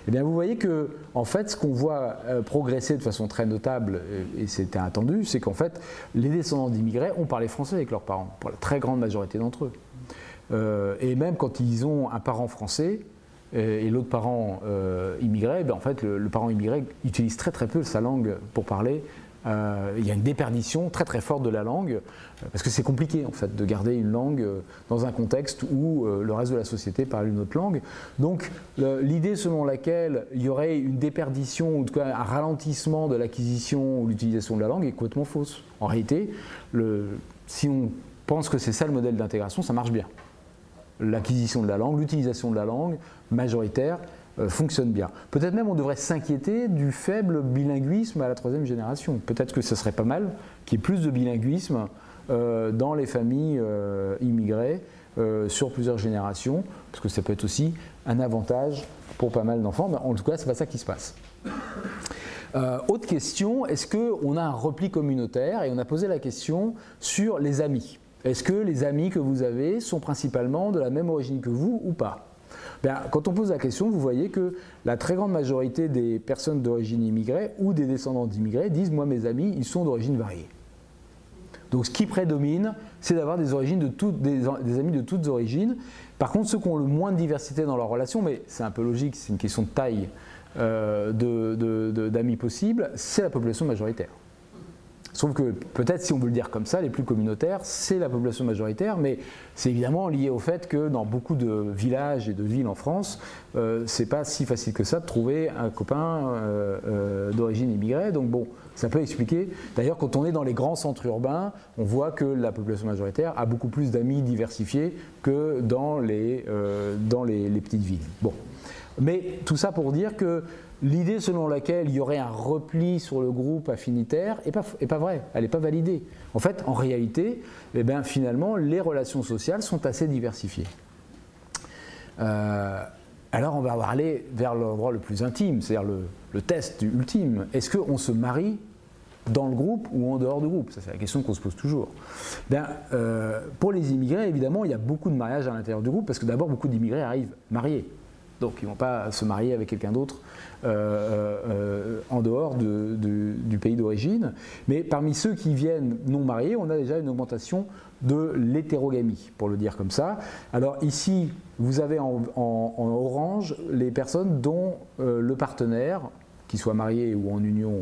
Eh bien, vous voyez que, en fait, ce qu'on voit euh, progresser de façon très notable, euh, et c'était attendu, c'est qu'en fait, les descendants d'immigrés ont parlé français avec leurs parents, pour la très grande majorité d'entre eux. Euh, et même quand ils ont un parent français et, l'autre parent immigré, ben, en fait, le, le, parent immigré utilise très très peu sa langue pour parler euh, il y a une déperdition très très forte de la langue, euh, parce que c'est compliqué en fait de garder une langue euh, dans un contexte où le reste de la société parle une autre langue. Donc l'idée selon laquelle il y aurait une déperdition ou en tout cas un ralentissement de l'acquisition ou l'utilisation de la langue est complètement fausse. En réalité, si on pense que c'est ça le modèle d'intégration, ça marche bien. L'acquisition de la langue, l'utilisation de la langue majoritaire, fonctionne bien. Peut-être même on devrait s'inquiéter du faible bilinguisme à la troisième génération. Peut-être que ce serait pas mal qu'il y ait plus de bilinguisme euh, dans les familles euh, immigrées sur plusieurs générations, parce que ça peut être aussi un avantage pour pas mal d'enfants, mais en tout cas, c'est pas ça qui se passe. autre question, est-ce qu'on a un repli communautaire? Et on a posé la question sur les amis. Est-ce que les amis que vous avez sont principalement de la même origine que vous ou pas? Ben, quand on pose la question, vous voyez que la très grande majorité des personnes d'origine immigrée ou des descendants d'immigrés disent Moi, mes amis, ils sont d'origine variée. Donc ce qui prédomine, c'est d'avoir des, amis de toutes origines. Par contre, ceux qui ont le moins de diversité dans leurs relations, mais c'est un peu logique, c'est une question de taille euh, d'amis possibles, c'est la population majoritaire. Sauf que peut-être, si on veut le dire comme ça, les plus communautaires, c'est la population majoritaire, mais c'est évidemment lié au fait que dans beaucoup de villages et de villes en France, euh, c'est pas si facile que ça de trouver un copain euh, euh, d'origine immigrée. Donc bon, ça peut expliquer. D'ailleurs, quand on est dans les grands centres urbains, on voit que la population majoritaire a beaucoup plus d'amis diversifiés que dans les, dans les, les petites villes. Bon. Mais tout ça pour dire que l'idée selon laquelle il y aurait un repli sur le groupe affinitaire n'est pas, est pas vraie, elle n'est pas validée. En fait, en réalité, eh bien, finalement, les relations sociales sont assez diversifiées. Euh, alors on va aller vers l'endroit le plus intime, c'est-à-dire le, test ultime. Est-ce qu'on se marie dans le groupe ou en dehors du groupe? C'est la question qu'on se pose toujours. Ben, euh, pour les immigrés, évidemment, il y a beaucoup de mariages à l'intérieur du groupe, parce que d'abord, beaucoup d'immigrés arrivent mariés. Donc ils ne vont pas se marier avec quelqu'un d'autre en dehors du pays d'origine. Mais parmi ceux qui viennent non mariés, on a déjà une augmentation de l'hétérogamie, pour le dire comme ça. Alors ici, vous avez en, orange les personnes dont le partenaire, qu'il soit marié ou en union,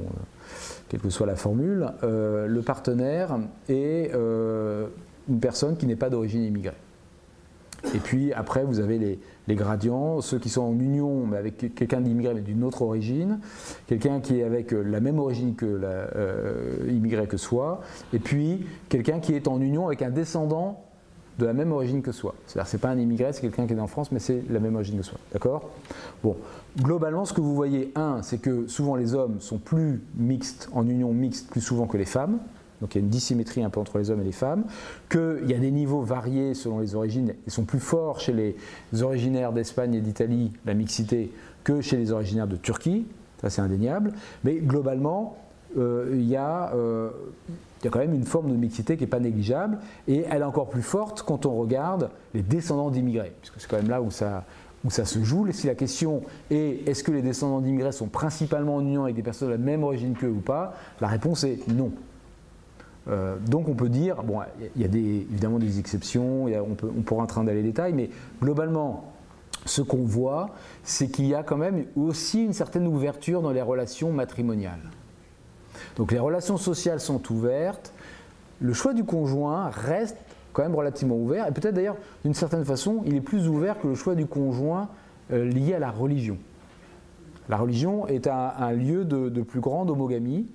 quelle que soit la formule, le partenaire est une personne qui n'est pas d'origine immigrée. Et puis après, vous avez les, gradients, ceux qui sont en union mais avec quelqu'un d'immigré mais d'une autre origine, quelqu'un qui est avec euh, la même origine que la, euh, que soi, et puis quelqu'un qui est en union avec un descendant de la même origine que soi. C'est-à-dire c'est pas un immigré, c'est quelqu'un qui est en France, mais c'est la même origine que soi. D'accord? Globalement, ce que vous voyez, un, c'est que souvent les hommes sont plus mixtes, en union mixte, plus souvent que les femmes donc il y a une dissymétrie un peu entre les hommes et les femmes, qu'il y a des niveaux variés selon les origines, ils sont plus forts chez les originaires d'Espagne et d'Italie, la mixité, que chez les originaires de Turquie, ça c'est indéniable, mais globalement, euh, il, y a, euh, il, y a, quand même une forme de mixité qui n'est pas négligeable, et elle est encore plus forte quand on regarde les descendants d'immigrés, puisque c'est quand même là où ça, où ça se joue. Si la question est est-ce que les descendants d'immigrés sont principalement en union avec des personnes de la même origine qu'eux ou pas, la réponse est non. Euh, donc on peut dire, bon, il y a évidemment des exceptions, on, pourra entrer dans les détails, mais globalement, ce qu'on voit, c'est qu'il y a quand même aussi une certaine ouverture dans les relations matrimoniales. Donc les relations sociales sont ouvertes, le choix du conjoint reste quand même relativement ouvert, et peut-être d'ailleurs d'une certaine façon, il est plus ouvert que le choix du conjoint euh, lié à la religion. La religion est un, lieu de, plus grande homogamie,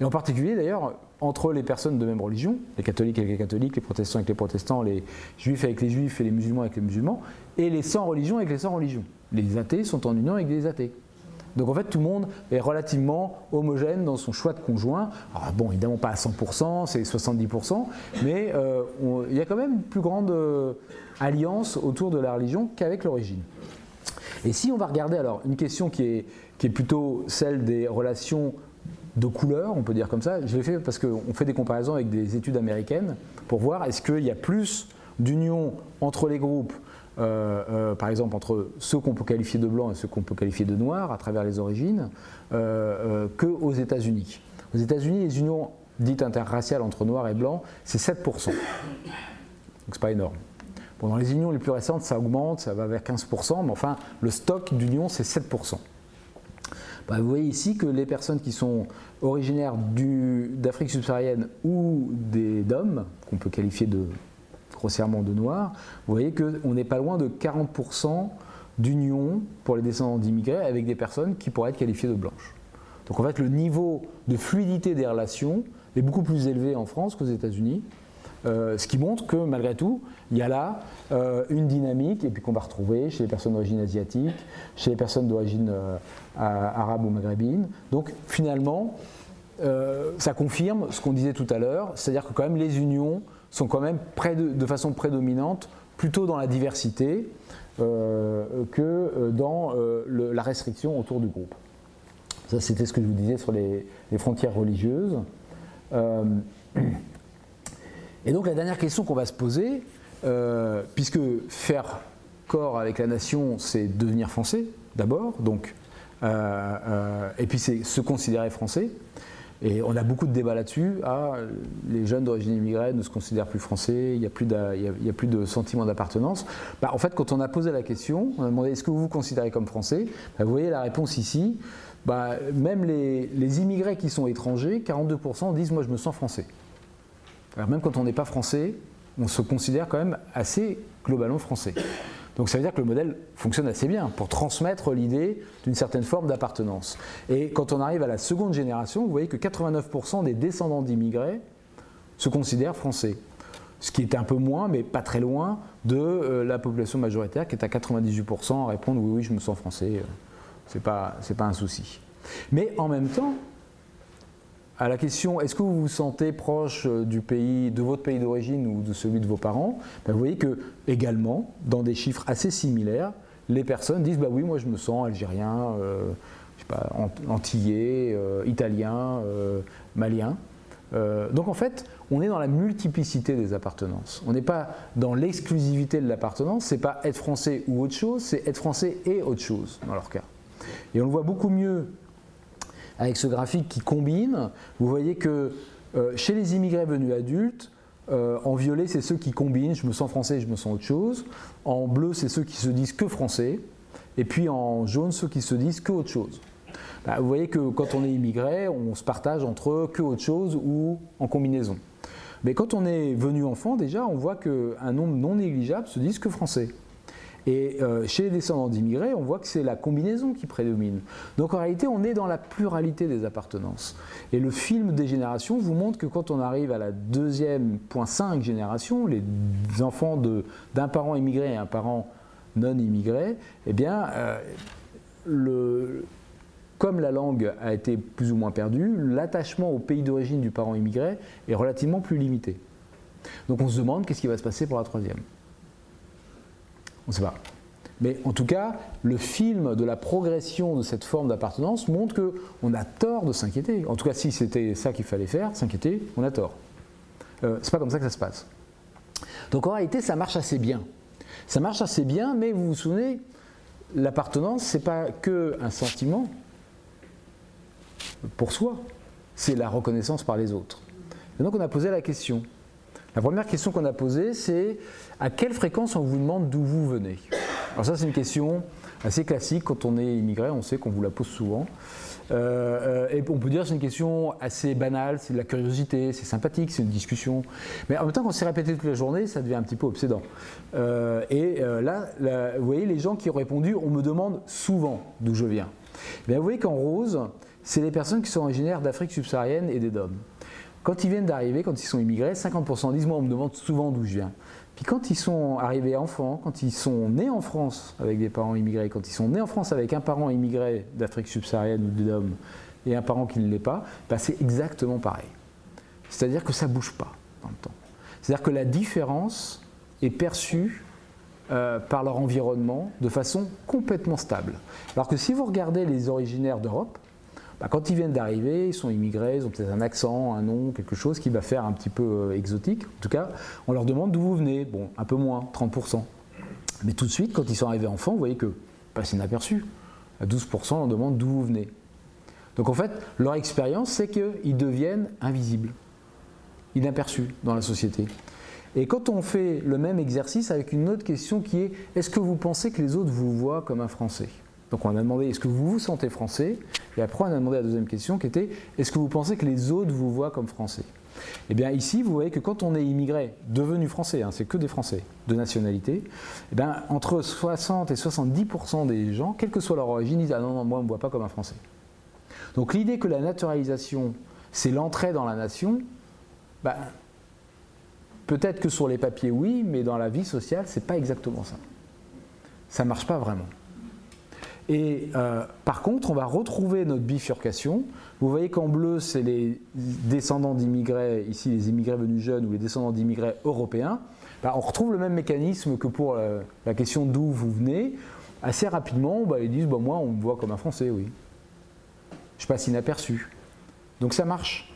et en particulier d'ailleurs, entre les personnes de même religion, les catholiques avec les catholiques, les protestants avec les protestants, les juifs avec les juifs et les musulmans avec les musulmans, et les sans religion avec les sans religion. Les athées sont en union avec les athées. Donc en fait, tout le monde est relativement homogène dans son choix de conjoint. Alors, bon, évidemment pas à 100%, c'est 70%, mais euh, il y a quand même une plus grande euh, alliance autour de la religion qu'avec l'origine. Et si on va regarder alors une question qui est, qui est plutôt celle des relations de couleur, on peut dire comme ça. Je l'ai fait parce qu'on fait des comparaisons avec des études américaines pour voir est-ce qu'il y a plus d'union entre les groupes, euh, euh, par exemple entre ceux qu'on peut qualifier de blancs et ceux qu'on peut qualifier de noirs à travers les origines, euh, qu'aux États-Unis. Aux États-Unis, les unions dites interraciales entre noirs et blancs, c'est 7%. Donc c'est pas énorme. Bon, dans les unions les plus récentes, ça augmente, ça va vers 15%, mais enfin, le stock d'unions, c'est 7%. Bah, vous voyez ici que les personnes qui sont originaires d'Afrique subsaharienne ou d'hommes, qu'on peut qualifier grossièrement de noirs, vous voyez qu'on n'est pas loin de 40% d'union pour les descendants d'immigrés avec des personnes qui pourraient être qualifiées de blanches. Donc en fait, le niveau de fluidité des relations est beaucoup plus élevé en France qu'aux États-Unis. Euh, ce qui montre que malgré tout, il y a là euh, une dynamique et puis qu'on va retrouver chez les personnes d'origine asiatique, chez les personnes d'origine euh, arabe ou maghrébine. Donc finalement, ça confirme ce qu'on disait tout à l'heure, c'est-à-dire que quand même les unions sont quand même de, façon prédominante plutôt dans la diversité que dans la restriction autour du groupe. Ça, c'était ce que je vous disais sur les, les frontières religieuses. Et donc la dernière question qu'on va se poser, euh, puisque faire corps avec la nation, c'est devenir français d'abord, donc, euh, euh, et puis c'est se considérer français. Et on a beaucoup de débats là-dessus. Ah, les jeunes d'origine immigrée ne se considèrent plus français, il n'y a, plus de sentiment d'appartenance. Bah, en fait, quand on a posé la question, on a demandé est-ce que vous vous considérez comme français? Bah, Vous voyez la réponse ici. Bah, même les immigrés qui sont étrangers, 42% disent moi je me sens français. Même quand on n'est pas français, on se considère quand même assez globalement français. Donc ça veut dire que le modèle fonctionne assez bien pour transmettre l'idée d'une certaine forme d'appartenance. Et quand on arrive à la seconde génération, vous voyez que 89% des descendants d'immigrés se considèrent français. Ce qui est un peu moins, mais pas très loin, de euh, la population majoritaire qui est à 98% à répondre oui, oui, je me sens français, euh, c'est pas, pas un souci. Mais en même temps, à la question est-ce que vous vous sentez proche euh, du pays, de votre pays d'origine ou de celui de vos parents, ben, vous voyez que également, dans des chiffres assez similaires, les personnes disent bah oui, moi je me sens algérien, euh, pas, antillais, euh, italien, malien. Donc en fait, on est dans la multiplicité des appartenances. On n'est pas dans l'exclusivité de l'appartenance, c'est pas être français ou autre chose, c'est être français et autre chose dans leur cas. Et on le voit beaucoup mieux avec ce graphique qui combine. Vous voyez que euh, chez les immigrés venus adultes, euh, en violet, c'est ceux qui combinent, je me sens français, je me sens autre chose. En bleu, c'est ceux qui se disent que français. Et puis en jaune, ceux qui se disent que autre chose. Bah, vous voyez que quand on est immigré, on se partage entre que autre chose ou en combinaison. Mais quand on est venu enfant, déjà, on voit qu'un nombre non négligeable se disent que français. Et euh, chez les descendants d'immigrés, on voit que c'est la combinaison qui prédomine. Donc en réalité, on est dans la pluralité des appartenances. Et le film des générations vous montre que quand on arrive à la deuxième point 5 génération, les enfants d'un parent immigré et un parent non immigré, eh bien, euh, comme la langue a été plus ou moins perdue, l'attachement au pays d'origine du parent immigré est relativement plus limité. Donc on se demande qu'est-ce qui va se passer pour la troisième. On ne sait pas. Mais en tout cas, le film de la progression de cette forme d'appartenance montre qu'on a tort de s'inquiéter. En tout cas, si c'était ça qu'il fallait faire, s'inquiéter, on a tort. Euh, c'est pas comme ça que ça se passe. Donc en réalité, ça marche assez bien. Ça marche assez bien, mais vous vous souvenez, l'appartenance, c'est pas que un sentiment, pour soi, c'est la reconnaissance par les autres. Et donc on a posé la question. La première question qu'on a posée, c'est à quelle fréquence on vous demande d'où vous venez? Alors ça, c'est une question assez classique. Quand on est immigré, on sait qu'on vous la pose souvent. Euh, et on peut dire que c'est une question assez banale, c'est de la curiosité, c'est sympathique, c'est une discussion. Mais en même temps, quand c'est répété toute la journée, ça devient un petit peu obsédant. Euh, et euh, là, vous voyez, les gens qui ont répondu, on me demande souvent d'où je viens. Bien, vous voyez qu'en rose, c'est les personnes qui sont originaires d'Afrique subsaharienne et des DOM. Quand ils viennent d'arriver, quand ils sont immigrés, 50% disent Moi, on me demande souvent d'où je viens. Puis quand ils sont arrivés enfants, quand ils sont nés en France avec des parents immigrés, quand ils sont nés en France avec un parent immigré d'Afrique subsaharienne ou DOM et un parent qui ne l'est pas, bah, c'est exactement pareil. C'est-à-dire que ça ne bouge pas dans le temps. C'est-à-dire que la différence est perçue euh, par leur environnement de façon complètement stable. Alors que si vous regardez les originaires d'Europe, bah, quand ils viennent d'arriver, ils sont immigrés, ils ont peut-être un accent, un nom, quelque chose qui va faire un petit peu euh, exotique. En tout cas, on leur demande d'où vous venez. Bon, un peu moins, 30%. Mais tout de suite, quand ils sont arrivés enfants, vous voyez que passe inaperçu. À 12%, on demande d'où vous venez. Donc en fait, leur expérience, c'est qu'ils deviennent invisibles, inaperçus dans la société. Et quand on fait le même exercice avec une autre question qui est est-ce que vous pensez que les autres vous voient comme un Français? Donc on a demandé est-ce que vous vous sentez français? Et après on a demandé la deuxième question qui était est-ce que vous pensez que les autres vous voient comme français? Eh bien ici vous voyez que quand on est immigré, devenu français, hein, c'est que des français de nationalité, eh bien, entre 60 et 70% des gens, quelle que soit leur origine, disent ah non, non moi on ne me voit pas comme un français. Donc l'idée que la naturalisation c'est l'entrée dans la nation, ben, peut-être que sur les papiers oui, mais dans la vie sociale c'est pas exactement ça. Ça ne marche pas vraiment. Et euh, par contre, on va retrouver notre bifurcation. Vous voyez qu'en bleu, c'est les descendants d'immigrés, ici les immigrés venus jeunes ou les descendants d'immigrés européens. Bah, on retrouve le même mécanisme que pour euh, la question d'où vous venez. Assez rapidement, bah, ils disent bah, Moi, on me voit comme un Français, oui. Je passe inaperçu. Donc ça marche.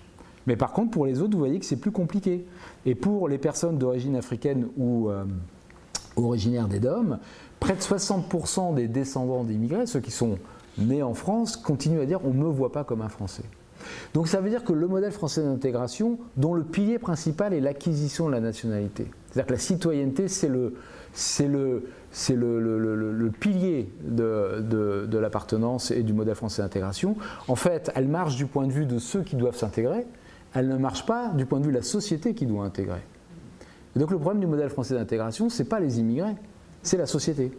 Mais par contre, pour les autres, vous voyez que c'est plus compliqué. Et pour les personnes d'origine africaine ou euh, originaires des DOM, près de 60% des descendants d'immigrés, ceux qui sont nés en France, continuent à dire on ne me voit pas comme un Français. Donc ça veut dire que le modèle français d'intégration, dont le pilier principal est l'acquisition de la nationalité, c'est-à-dire que la citoyenneté, c'est le, c'est le, c'est le, pilier de, de, de l'appartenance et du modèle français d'intégration. En fait, elle marche du point de vue de ceux qui doivent s'intégrer, elle ne marche pas du point de vue de la société qui doit intégrer. Et donc le problème du modèle français d'intégration, ce n'est pas les immigrés, c'est la société.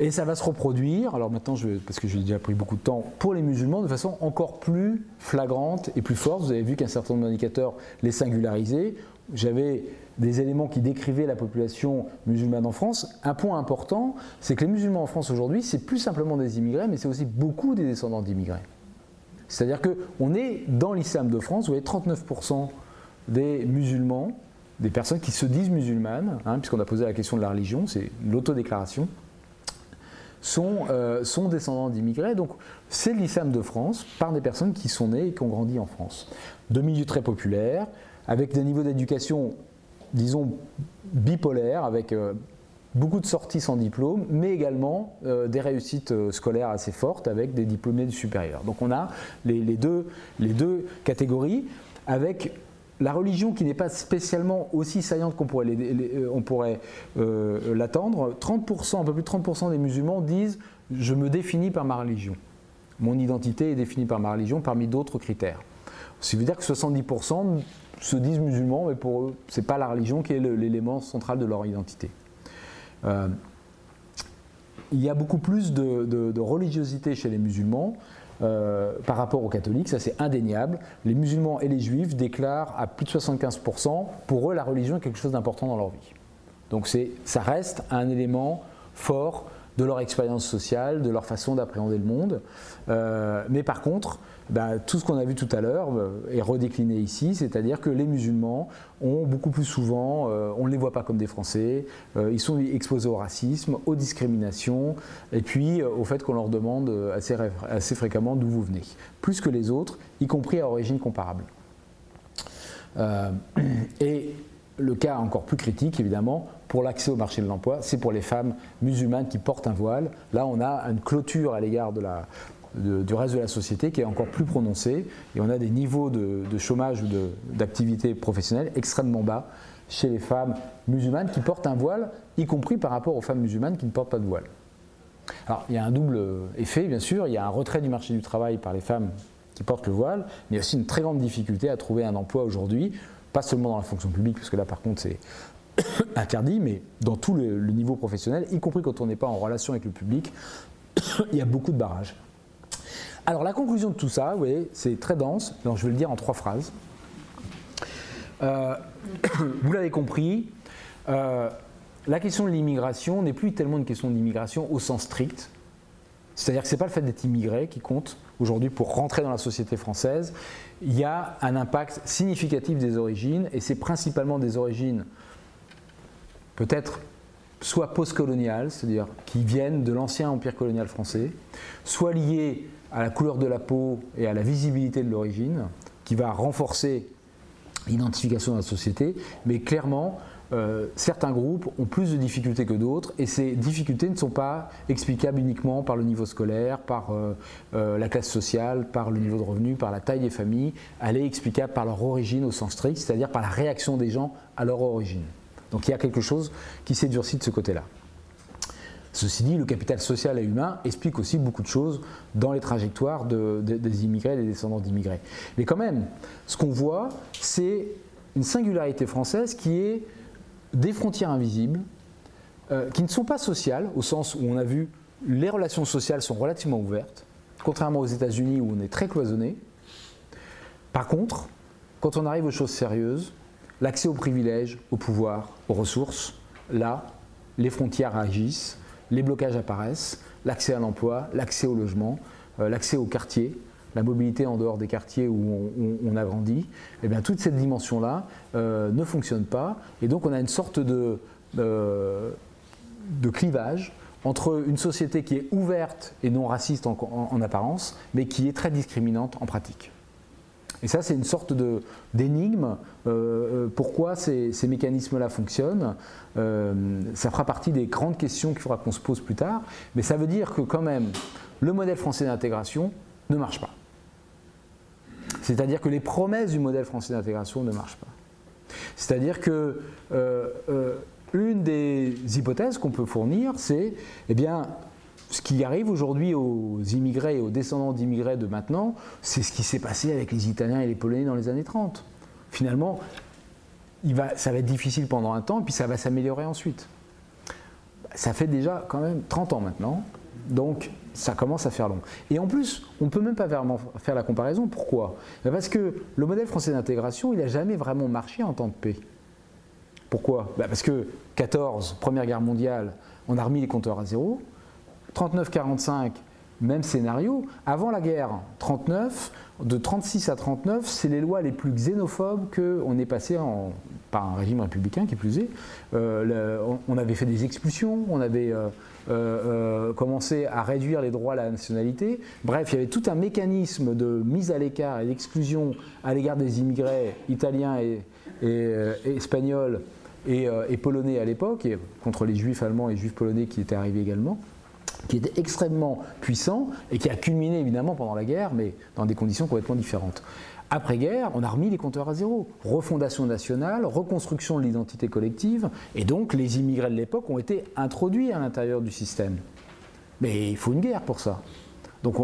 Et ça va se reproduire, alors maintenant, parce que j'ai déjà pris beaucoup de temps, pour les musulmans de façon encore plus flagrante et plus forte. Vous avez vu qu'un certain nombre d'indicateurs les singularisaient. J'avais des éléments qui décrivaient la population musulmane en France. Un point important, c'est que les musulmans en France aujourd'hui, c'est plus simplement des immigrés, mais c'est aussi beaucoup des descendants d'immigrés. C'est-à-dire qu'on est dans l'islam de France, vous voyez 39% des musulmans des personnes qui se disent musulmanes, hein, puisqu'on a posé la question de la religion, c'est l'autodéclaration, sont, euh, sont descendants d'immigrés. Donc c'est l'islam de France par des personnes qui sont nées et qui ont grandi en France. De milieux très populaires, avec des niveaux d'éducation, disons, bipolaires, avec euh, beaucoup de sorties sans diplôme, mais également euh, des réussites scolaires assez fortes avec des diplômés du supérieur. Donc on a les, deux, les deux catégories avec la religion qui n'est pas spécialement aussi saillante qu'on pourrait, on pourrait l'attendre, 30%, un peu plus de 30% des musulmans disent je me définis par ma religion. Mon identité est définie par ma religion parmi d'autres critères. Ça veut dire que 70% se disent musulmans, mais pour eux, ce n'est pas la religion qui est l'élément central de leur identité. Euh, il y a beaucoup plus de, religiosité chez les musulmans euh, par rapport aux catholiques, ça c'est indéniable. Les musulmans et les juifs déclarent à plus de 75%, pour eux la religion est quelque chose d'important dans leur vie. Donc ça reste un élément fort de leur expérience sociale, de leur façon d'appréhender le monde. Euh, mais par contre, bah, tout ce qu'on a vu tout à l'heure euh, est redécliné ici, c'est-à-dire que les musulmans ont beaucoup plus souvent, euh, on ne les voit pas comme des Français, ils sont exposés au racisme, aux discriminations, et puis au fait qu'on leur demande assez, assez fréquemment d'où vous venez, plus que les autres, y compris à origine comparable. et le cas encore plus critique, évidemment, pour l'accès au marché de l'emploi, c'est pour les femmes musulmanes qui portent un voile. Là, on a une clôture à l'égard du reste de la société qui est encore plus prononcée et on a des niveaux de, chômage ou d'activité professionnelle extrêmement bas chez les femmes musulmanes qui portent un voile, y compris par rapport aux femmes musulmanes qui ne portent pas de voile. Alors, il y a un double effet, bien sûr. Il y a un retrait du marché du travail par les femmes qui portent le voile, mais il y a aussi une très grande difficulté à trouver un emploi aujourd'hui, pas seulement dans la fonction publique, parce que là, par contre, c'est interdit, mais dans tout le, niveau professionnel, y compris quand on n'est pas en relation avec le public, il y a beaucoup de barrages. Alors la conclusion de tout ça, vous c'est très dense, donc je vais le dire en trois phrases. Euh, vous l'avez compris, euh, la question de l'immigration n'est plus tellement une question d'immigration au sens strict. C'est-à-dire que ce n'est pas le fait d'être immigré qui compte aujourd'hui pour rentrer dans la société française. Il y a un impact significatif des origines, et c'est principalement des origines peut-être soit postcoloniales, c'est-à-dire qui viennent de l'ancien empire colonial français, soit liées à la couleur de la peau et à la visibilité de l'origine, qui va renforcer l'identification de la société, mais clairement, euh, certains groupes ont plus de difficultés que d'autres, et ces difficultés ne sont pas explicables uniquement par le niveau scolaire, par euh, euh, la classe sociale, par le niveau de revenu, par la taille des familles, elle est explicable par leur origine au sens strict, c'est-à-dire par la réaction des gens à leur origine. Donc il y a quelque chose qui s'est de ce côté-là. Ceci dit, le capital social et humain explique aussi beaucoup de choses dans les trajectoires des immigrés et des descendants d'immigrés. Mais quand même, ce qu'on voit, c'est une singularité française qui est des frontières invisibles, euh, qui ne sont pas sociales, au sens où on a vu les relations sociales sont relativement ouvertes, contrairement aux États-Unis où on est très cloisonné. Par contre, quand on arrive aux choses sérieuses, l'accès aux privilèges, au pouvoir, aux ressources, là, les frontières agissent, les blocages apparaissent, l'accès à l'emploi, l'accès au logement, euh, l'accès aux quartiers, la mobilité en dehors des quartiers où on, a grandi, eh bien, toute cette dimension-là euh, ne fonctionne pas. Et donc on a une sorte euh, de clivage entre une société qui est ouverte et non raciste en apparence, mais qui est très discriminante en pratique. Et ça, c'est une sorte d'énigme. Euh, euh, pourquoi ces, mécanismes-là fonctionnent euh, Ça fera partie des grandes questions qu'il faudra qu'on se pose plus tard. Mais ça veut dire que quand même, le modèle français d'intégration ne marche pas. C'est-à-dire que les promesses du modèle français d'intégration ne marchent pas. C'est-à-dire que une des hypothèses qu'on peut fournir, c'est, eh bien, ce qui arrive aujourd'hui aux immigrés et aux descendants d'immigrés de maintenant, c'est ce qui s'est passé avec les Italiens et les Polonais dans les années 30. Finalement, ça va être difficile pendant un temps, puis ça va s'améliorer ensuite. Ça fait déjà quand même 30 ans maintenant, donc ça commence à faire long. Et en plus, on ne peut même pas vraiment faire la comparaison. Pourquoi? Parce que le modèle français d'intégration, il n'a jamais vraiment marché en temps de paix. Pourquoi? Bah, Parce que 14, Première Guerre mondiale, on a remis les compteurs à zéro. 39-45, même scénario. Avant la guerre, 39, de 36 à 39, c'est les lois les plus xénophobes qu'on est passé par un régime républicain qui plus est. Euh, on avait fait des expulsions, on avait euh, euh, commencé à réduire les droits à la nationalité. Bref, il y avait tout un mécanisme de mise à l'écart et d'exclusion à l'égard des immigrés italiens et, espagnols et, et, polonais à l'époque, contre les juifs allemands et juifs polonais qui étaient arrivés également qui était extrêmement puissant et qui a culminé évidemment pendant la guerre, mais dans des conditions complètement différentes. Après-guerre, on a remis les compteurs à zéro. Refondation nationale, reconstruction de l'identité collective, et donc les immigrés de l'époque ont été introduits à l'intérieur du système. Mais il faut une guerre pour ça. Donc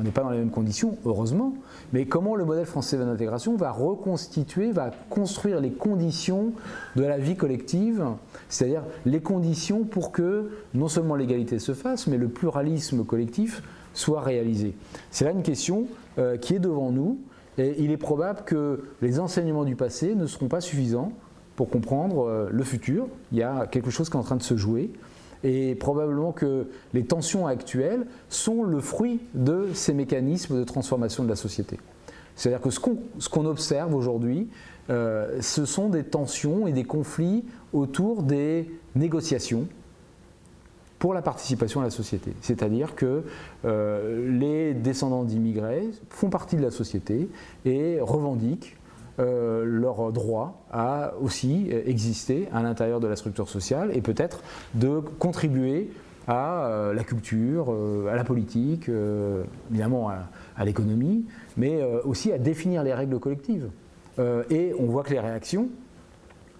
on n'est pas dans les mêmes conditions, heureusement, mais comment le modèle français d'intégration va reconstituer, va construire les conditions de la vie collective, c'est-à-dire les conditions pour que non seulement l'égalité se fasse, mais le pluralisme collectif soit réalisé? C'est là une question euh, qui est devant nous, et il est probable que les enseignements du passé ne seront pas suffisants pour comprendre euh, le futur. Il y a quelque chose qui est en train de se jouer et probablement que les tensions actuelles sont le fruit de ces mécanismes de transformation de la société. C'est-à-dire que ce qu'on observe aujourd'hui, euh, ce sont des tensions et des conflits autour des négociations pour la participation à la société. C'est-à-dire que euh, les descendants d'immigrés font partie de la société et revendiquent euh, leur droit à aussi exister à l'intérieur de la structure sociale et peut-être de contribuer à euh, la culture, euh, à la politique, évidemment à, l'économie, mais aussi à définir les règles collectives. et on voit que les réactions,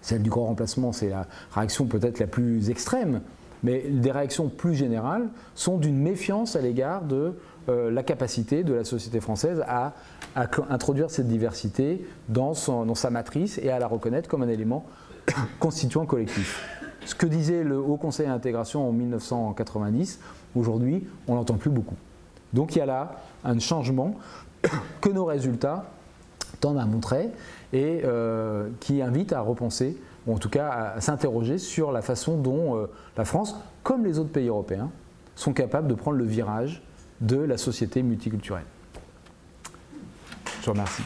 celle du grand remplacement, c'est la réaction peut-être la plus extrême, mais des réactions plus générales sont d'une méfiance à l'égard de la capacité de la société française à à introduire cette diversité dans, sa matrice et à la reconnaître comme un élément constituant collectif. Ce que disait le Haut Conseil d'intégration en 1990, aujourd'hui, on n'entend plus beaucoup. Donc il y a là un changement que nos résultats tendent à montrer et euh, qui invite à repenser, ou en tout cas à s'interroger sur la façon dont euh, la France, comme les autres pays européens, sont capables de prendre le virage de la société multiculturelle. Je vous remercie.